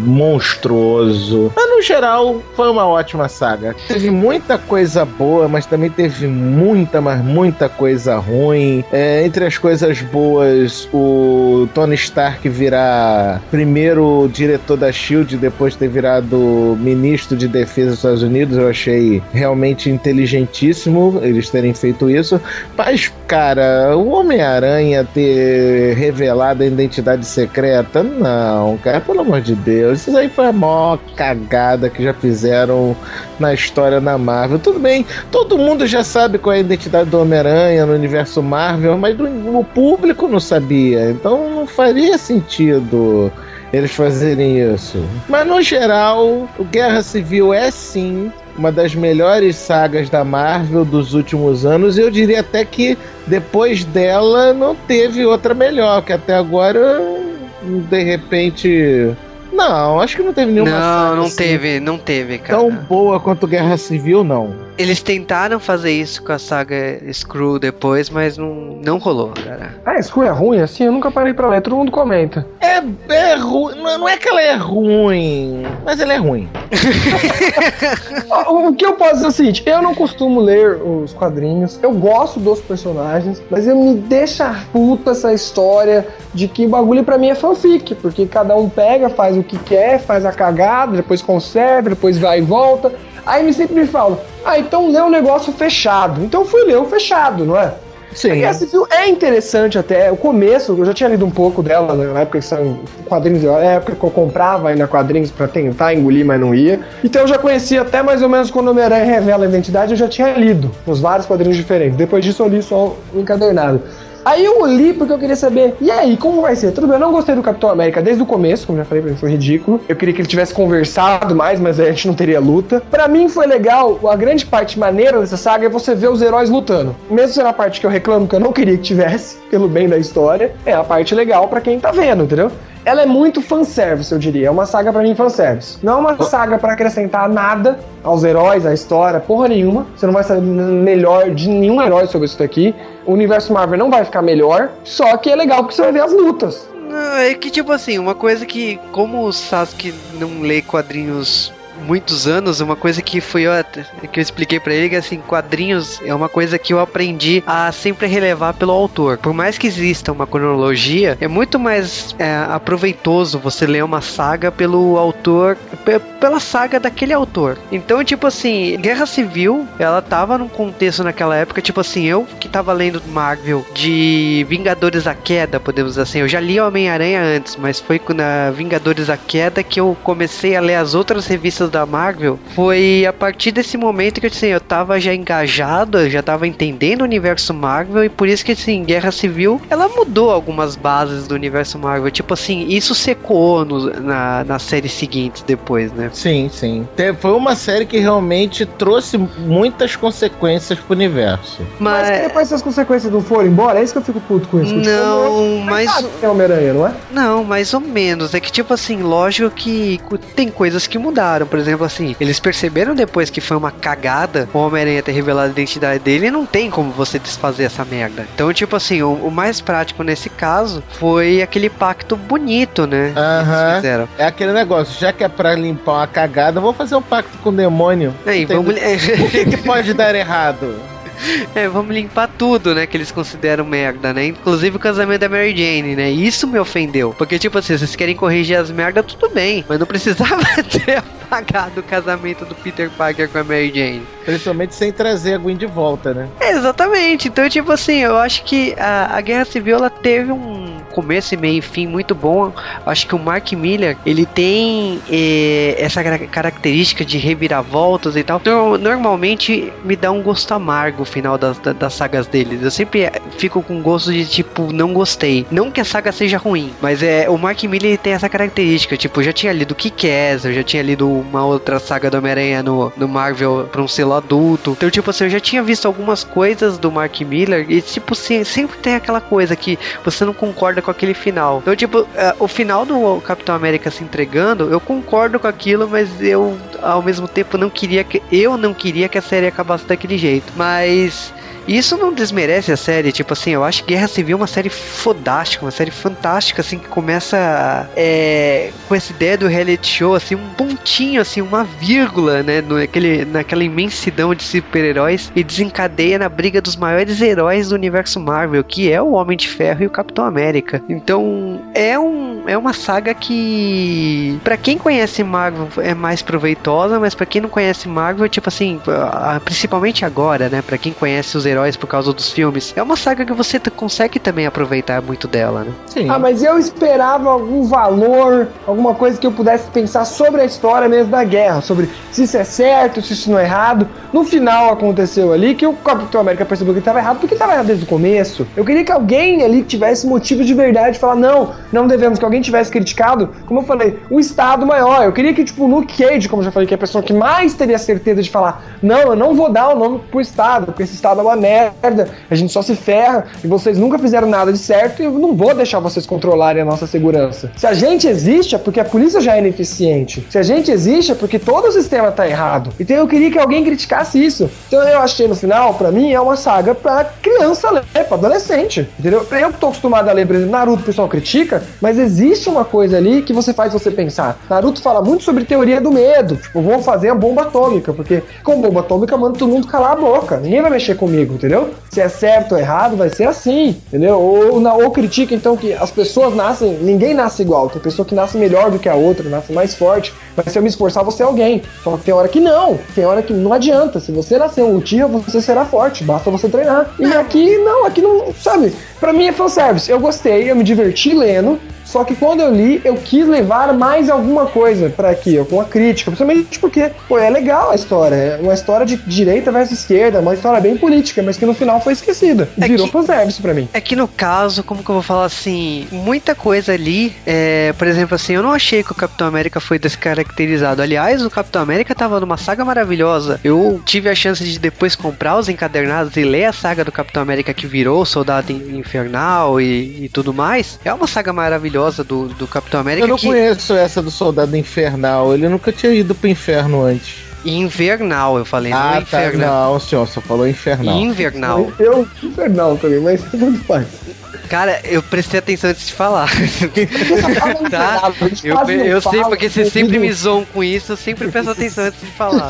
Monstruoso. Mas no geral, foi uma ótima saga. Teve muita coisa boa, mas também teve muita, mas muita coisa ruim. É, entre as coisas boas, o Tony Stark virar primeiro diretor da Shield, depois de ter virado ministro de defesa dos Estados Unidos, eu achei realmente inteligentíssimo eles terem feito isso. Mas, cara, o Homem-Aranha ter revelado a identidade secreta, não, cara, pelo amor de Deus. Isso aí foi a maior cagada que já fizeram na história da Marvel. Tudo bem, todo mundo já sabe qual é a identidade do Homem-Aranha no universo Marvel, mas o público não sabia. Então não faria sentido eles fazerem isso. Mas no geral, o Guerra Civil é sim uma das melhores sagas da Marvel dos últimos anos. E eu diria até que depois dela não teve outra melhor, que até agora, de repente. Não, acho que não teve nenhuma. Não, não assim teve, não teve, cara. Tão boa quanto Guerra Civil, não. Eles tentaram fazer isso com a saga Screw depois, mas não, não rolou, cara. Ah, Screw é ruim assim? Eu nunca parei pra ler, todo mundo comenta. É, é ruim. Não não é que ela é ruim, mas ela é ruim. O que eu posso dizer é o seguinte: eu não costumo ler os quadrinhos, eu gosto dos personagens, mas eu me deixa puta essa história de que o bagulho pra mim é fanfic, porque cada um pega, faz o que quer, faz a cagada, depois conserta, depois vai e volta. Aí me sempre me falam, ah, então lê um negócio fechado. Então eu fui ler o fechado, não é? Sim. A Civil é interessante até. O começo, eu já tinha lido um pouco dela né, na época que são quadrinhos, na época que eu comprava ainda quadrinhos pra tentar engolir, mas não ia. Então eu já conhecia até mais ou menos quando o Homem-Aranha revela a identidade, eu já tinha lido nos vários quadrinhos diferentes. Depois disso eu li só o encadernado. Aí eu li porque eu queria saber, e aí, como vai ser? Tudo bem, eu não gostei do Capitão América desde o começo, como já falei pra mim, foi ridículo. Eu queria que ele tivesse conversado mais, mas aí a gente não teria luta. Pra mim foi legal, a grande parte maneira dessa saga é você ver os heróis lutando. Mesmo sendo a parte que eu reclamo que eu não queria que tivesse, pelo bem da história, é a parte legal pra quem tá vendo, entendeu? Ela é muito fanservice, eu diria. É uma saga pra mim fanservice. Não é uma saga pra acrescentar nada aos heróis, à história, porra nenhuma. Você não vai saber melhor de nenhum herói sobre isso daqui. O universo Marvel não vai ficar melhor. Só que é legal porque você vai ver as lutas. É que tipo assim, uma coisa que, como o Sasuke não lê quadrinhos muitos anos, uma coisa que foi eu, que eu expliquei pra ele que assim, quadrinhos é uma coisa que eu aprendi a sempre relevar pelo autor. Por mais que exista uma cronologia, é muito mais é, aproveitoso você ler uma saga pelo autor, pe- pela saga daquele autor. Então, tipo assim, Guerra Civil, ela tava num contexto naquela época, tipo assim, eu que tava lendo Marvel de Vingadores a Queda, podemos dizer assim, eu já li Homem-Aranha antes, mas foi na Vingadores a Queda que eu comecei a ler as outras revistas da Marvel. Foi a partir desse momento que assim, eu tava já engajado, eu já tava entendendo o universo Marvel e por isso que assim, Guerra Civil, ela mudou algumas bases do universo Marvel. Tipo assim, isso secou no, na, nas séries seguintes depois, né? Sim, sim. Te- Foi uma série que realmente trouxe muitas consequências pro universo. Mas, Mas, que depois essas consequências não foram embora, é isso que eu fico puto com isso. Não, mas- É Homem-Aranha, não é? Não, mais ou menos. É que, tipo assim, lógico que tem coisas que mudaram. Por exemplo, assim, eles perceberam depois que foi uma cagada o Homem-Aranha ter revelado a identidade dele e não tem como você desfazer essa merda. Então, tipo assim, o, o mais prático nesse caso foi aquele pacto bonito, né? Aham. fizeram. É aquele negócio, já que é pra limpar uma cagada, eu vou fazer um pacto com o demônio. Aí, vamos, O que, que pode dar errado? É, vamos limpar tudo, né? Que eles consideram merda, né? Inclusive o casamento da Mary Jane, né? Isso me ofendeu. Porque, tipo assim, vocês querem corrigir as merdas, tudo bem. Mas não precisava ter apagado o casamento do Peter Parker com a Mary Jane. Principalmente sem trazer a Gwen de volta, né? Exatamente. Então, tipo assim, eu acho que a, a Guerra Civil ela teve um começo e meio e fim muito bom. Acho que o Mark Miller ele tem eh, essa característica de reviravoltas e tal. Normalmente me dá um gosto amargo o final das, da- das sagas deles. Eu sempre eh, fico com gosto de tipo não gostei. Não que a saga seja ruim, mas é o Mark Miller tem essa característica. Tipo, eu já tinha lido Kick-Ass, eu já tinha lido uma outra saga do Homem-Aranha no, no Marvel pra um selo adulto. Então, tipo assim, eu já tinha visto algumas coisas do Mark Miller e, tipo, se- sempre tem aquela coisa que você não concorda com aquele final. Então, tipo, eh, o final do Capitão América se entregando, eu concordo com aquilo, mas eu, ao mesmo tempo, não queria que. Eu não queria que a série acabasse daquele jeito. Mas. Please. E isso não desmerece a série, tipo assim, eu acho Guerra Civil uma série fodástica, uma série fantástica, assim, que começa é, com essa ideia do reality show, assim, um pontinho, assim, uma vírgula, né, naquele, naquela imensidão de super-heróis e desencadeia na briga dos maiores heróis do universo Marvel, que é o Homem de Ferro e o Capitão América. Então, é, um, é uma saga que, para quem conhece Marvel, é mais proveitosa, mas para quem não conhece Marvel, tipo assim, principalmente agora, né, para quem conhece os heróis por causa dos filmes, é uma saga que você consegue também aproveitar muito dela, né? Sim. Ah, mas eu esperava algum valor, alguma coisa que eu pudesse pensar sobre a história mesmo da guerra, sobre se isso é certo, se isso não é errado. No final aconteceu ali que o Capitão América percebeu que estava errado porque estava errado desde o começo. Eu queria que alguém ali tivesse motivo de verdade de falar, não, não devemos, que alguém tivesse criticado, como eu falei, o Estado maior. Eu queria que, tipo, o Luke Cage, como eu já falei, que é a pessoa que mais teria certeza de falar, não, eu não vou dar o nome pro Estado, porque esse Estado é uma merda, a gente só se ferra, e vocês nunca fizeram nada de certo, e eu não vou deixar vocês controlarem a nossa segurança. Se a gente existe, é porque a polícia já é ineficiente. Se a gente existe, é porque todo o sistema tá errado. Então eu queria que alguém criticasse isso. Então eu achei no final, para mim, é uma saga pra criança ler, pra adolescente. Entendeu? Eu tô acostumado a ler, por exemplo, Naruto, o pessoal critica, mas existe uma coisa ali que você faz você pensar. Naruto fala muito sobre teoria do medo. Tipo, vou fazer a bomba atômica, porque com bomba atômica manda todo mundo calar a boca. Ninguém vai mexer comigo, entendeu? Se é certo ou errado, vai ser assim, entendeu? Ou, ou critica então que as pessoas nascem, ninguém nasce igual. Tem pessoa que nasce melhor do que a outra, nasce mais forte. Mas se eu me esforçar, você é alguém. Só que tem hora que não. Tem hora que não adianta. Se você nascer um Uchiha, você será forte. Basta você treinar. E aqui, não. Aqui não, sabe? Pra mim é fanservice. Eu gostei, eu me diverti lendo. Só que quando eu li, eu quis levar mais alguma coisa para aqui, alguma crítica, principalmente porque, pô, é legal a história. É uma história de direita versus esquerda, uma história bem política, mas que no final foi esquecida. É Virou que, fanservice pra mim. É que no caso, como que eu vou falar assim, muita coisa ali, é, por exemplo, assim, eu não achei que o Capitão América foi descaracterizado. Aliás, o Capitão América tava numa saga maravilhosa. Eu tive a chance de depois comprar os encadernados e ler a saga do Capitão América que virou Soldado Infernal e, e tudo mais. É uma saga maravilhosa do, do Capitão América. Eu não que... conheço essa do Soldado Infernal. Ele nunca tinha ido pro inferno antes. Invernal, eu falei, ah, não tá, infernal. Não, senhor, só falou infernal. Invernal. Eu, infernal também, mas tudo faz. Cara, eu prestei atenção antes de falar. tá? Eu, eu sei, porque você sempre me zoam com isso, eu sempre presto atenção antes de falar.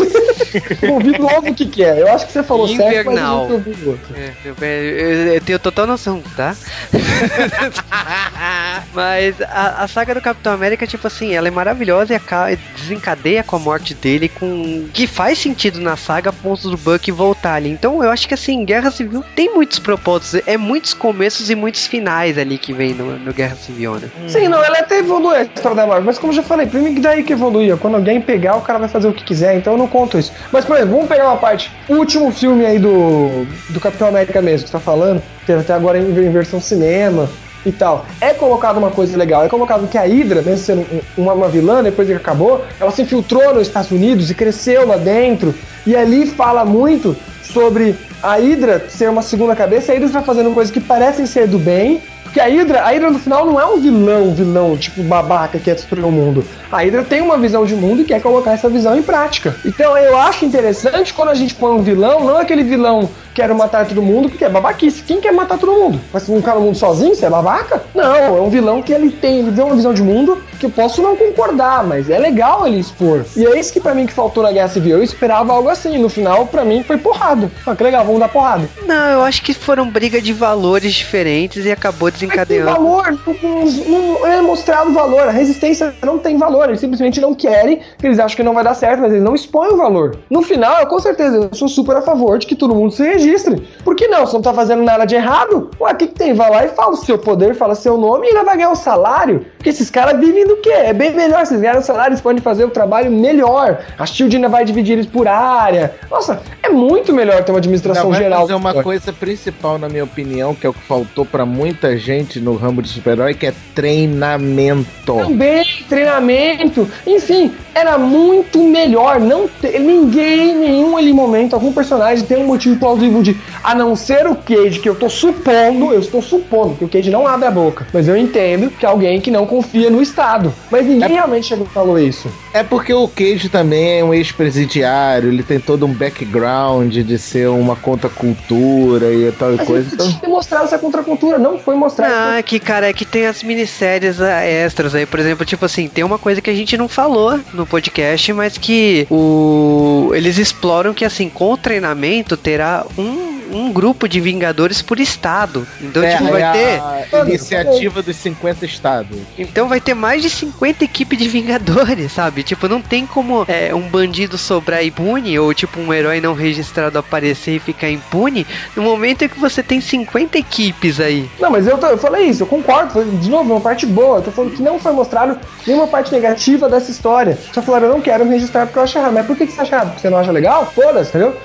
ouvido logo o que, que é. Eu acho que você falou Invernal. certo, mas eu é, eu, eu, eu, tenho total noção, tá? mas a, a, saga do Capitão América, tipo assim, ela é maravilhosa e desencadeia com a morte dele, com que faz sentido na saga a ponto do Buck voltar ali. Então eu acho que assim, Guerra Civil tem muitos propósitos, é muitos começos e muitos finais ali que vem no, no Guerra Civil, né? Sim, não, ela até evolui a história da Marvel, mas como eu já falei, pra mim que daí que evoluía. Quando alguém pegar, o cara vai fazer o que quiser, então eu não conto isso. Mas, por exemplo, vamos pegar uma parte. Último filme aí do, do Capitão América mesmo, que você tá falando, teve até agora em, em versão cinema e tal. É colocado uma coisa legal, é colocado que a Hydra, mesmo sendo uma, uma vilã, depois que acabou, ela se infiltrou nos Estados Unidos e cresceu lá dentro. E ali fala muito sobre a Hydra ser uma segunda cabeça, a Hydra está fazendo coisas que parecem ser do bem, porque a Hydra, a Hydra no final não é um vilão, vilão, tipo babaca que quer destruir o mundo. A Hydra tem uma visão de mundo e quer colocar essa visão em prática. Então eu acho interessante quando a gente põe um vilão, não aquele vilão quero matar todo mundo, porque é babaquice. Quem quer matar todo mundo? Mas um cara no mundo sozinho, você é babaca? Não, é um vilão que ele tem, ele tem uma visão de mundo que eu posso não concordar, mas é legal ele expor. E é isso que para mim que faltou na Guerra Civil. Eu esperava algo assim. No final, para mim, foi porrada. Ah, que legal, vamos dar porrada. Não, eu acho que foram brigas de valores diferentes e acabou desencadeando. Mas valor, não, não é mostrado valor. A resistência não tem valor. Eles simplesmente não querem, eles acham que não vai dar certo, mas eles não expõem o valor. No final, eu com certeza eu sou super a favor de que todo mundo se registre. Por que não? Você não tá fazendo nada de errado? Ué, o que, que tem? Vai lá e fala o seu poder, fala seu nome e ainda vai ganhar o salário. Porque esses caras vivem do quê? É bem melhor. Vocês ganham o salário, eles podem fazer o trabalho melhor. A Shield ainda vai dividir eles por área. Nossa, é muito melhor ter uma administração geral. Fazer uma coisa principal, na minha opinião, que é o que faltou para muita gente no ramo de super-herói, que é treinamento. Também, treinamento. Enfim, era muito melhor. Não ter, ninguém, nenhum ali momento, algum personagem tem um motivo plausível de, a não ser o Cage, que eu tô supondo, eu estou supondo que o Cage não abre a boca, mas eu entendo que é alguém que não confia no Estado. Mas ninguém é... realmente chegou e falou isso. É porque o Cage também é um ex-presidiário, ele tem todo um background de ser uma contracultura e tal e coisa. Então... Tinha que mostrar essa contracultura, não foi mostrado. É que, cara, é que tem as minisséries é, extras aí, por exemplo, tipo assim, tem uma coisa que a gente não falou no podcast, mas que o eles exploram que assim, com o treinamento terá um Ooh. Um grupo de Vingadores por estado. Então, é, tipo, vai é ter. A iniciativa dos 50 estados. Então vai ter mais de 50 equipes de Vingadores, sabe? Tipo, não tem como é, um bandido sobrar impune ou, tipo, um herói não registrado aparecer e ficar impune no momento em que você tem 50 equipes aí. Não, mas eu, tô, eu falei isso, eu concordo. De novo, uma parte boa. Eu tô falando que não foi mostrado nenhuma parte negativa dessa história. Só falaram, eu não quero me registrar porque eu acho errado. Mas por que, que você acha errado? Porque você não acha legal? Foda-se, entendeu?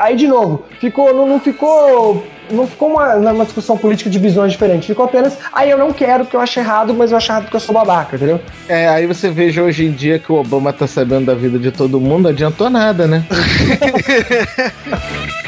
Aí, de novo, ficou, não, não ficou não ficou uma, uma discussão política de visões diferentes. Ficou apenas, aí ah, eu não quero porque eu acho errado, mas eu acho errado porque eu sou babaca, entendeu? É, aí você veja hoje em dia que o Obama tá sabendo da vida de todo mundo, não adiantou nada, né?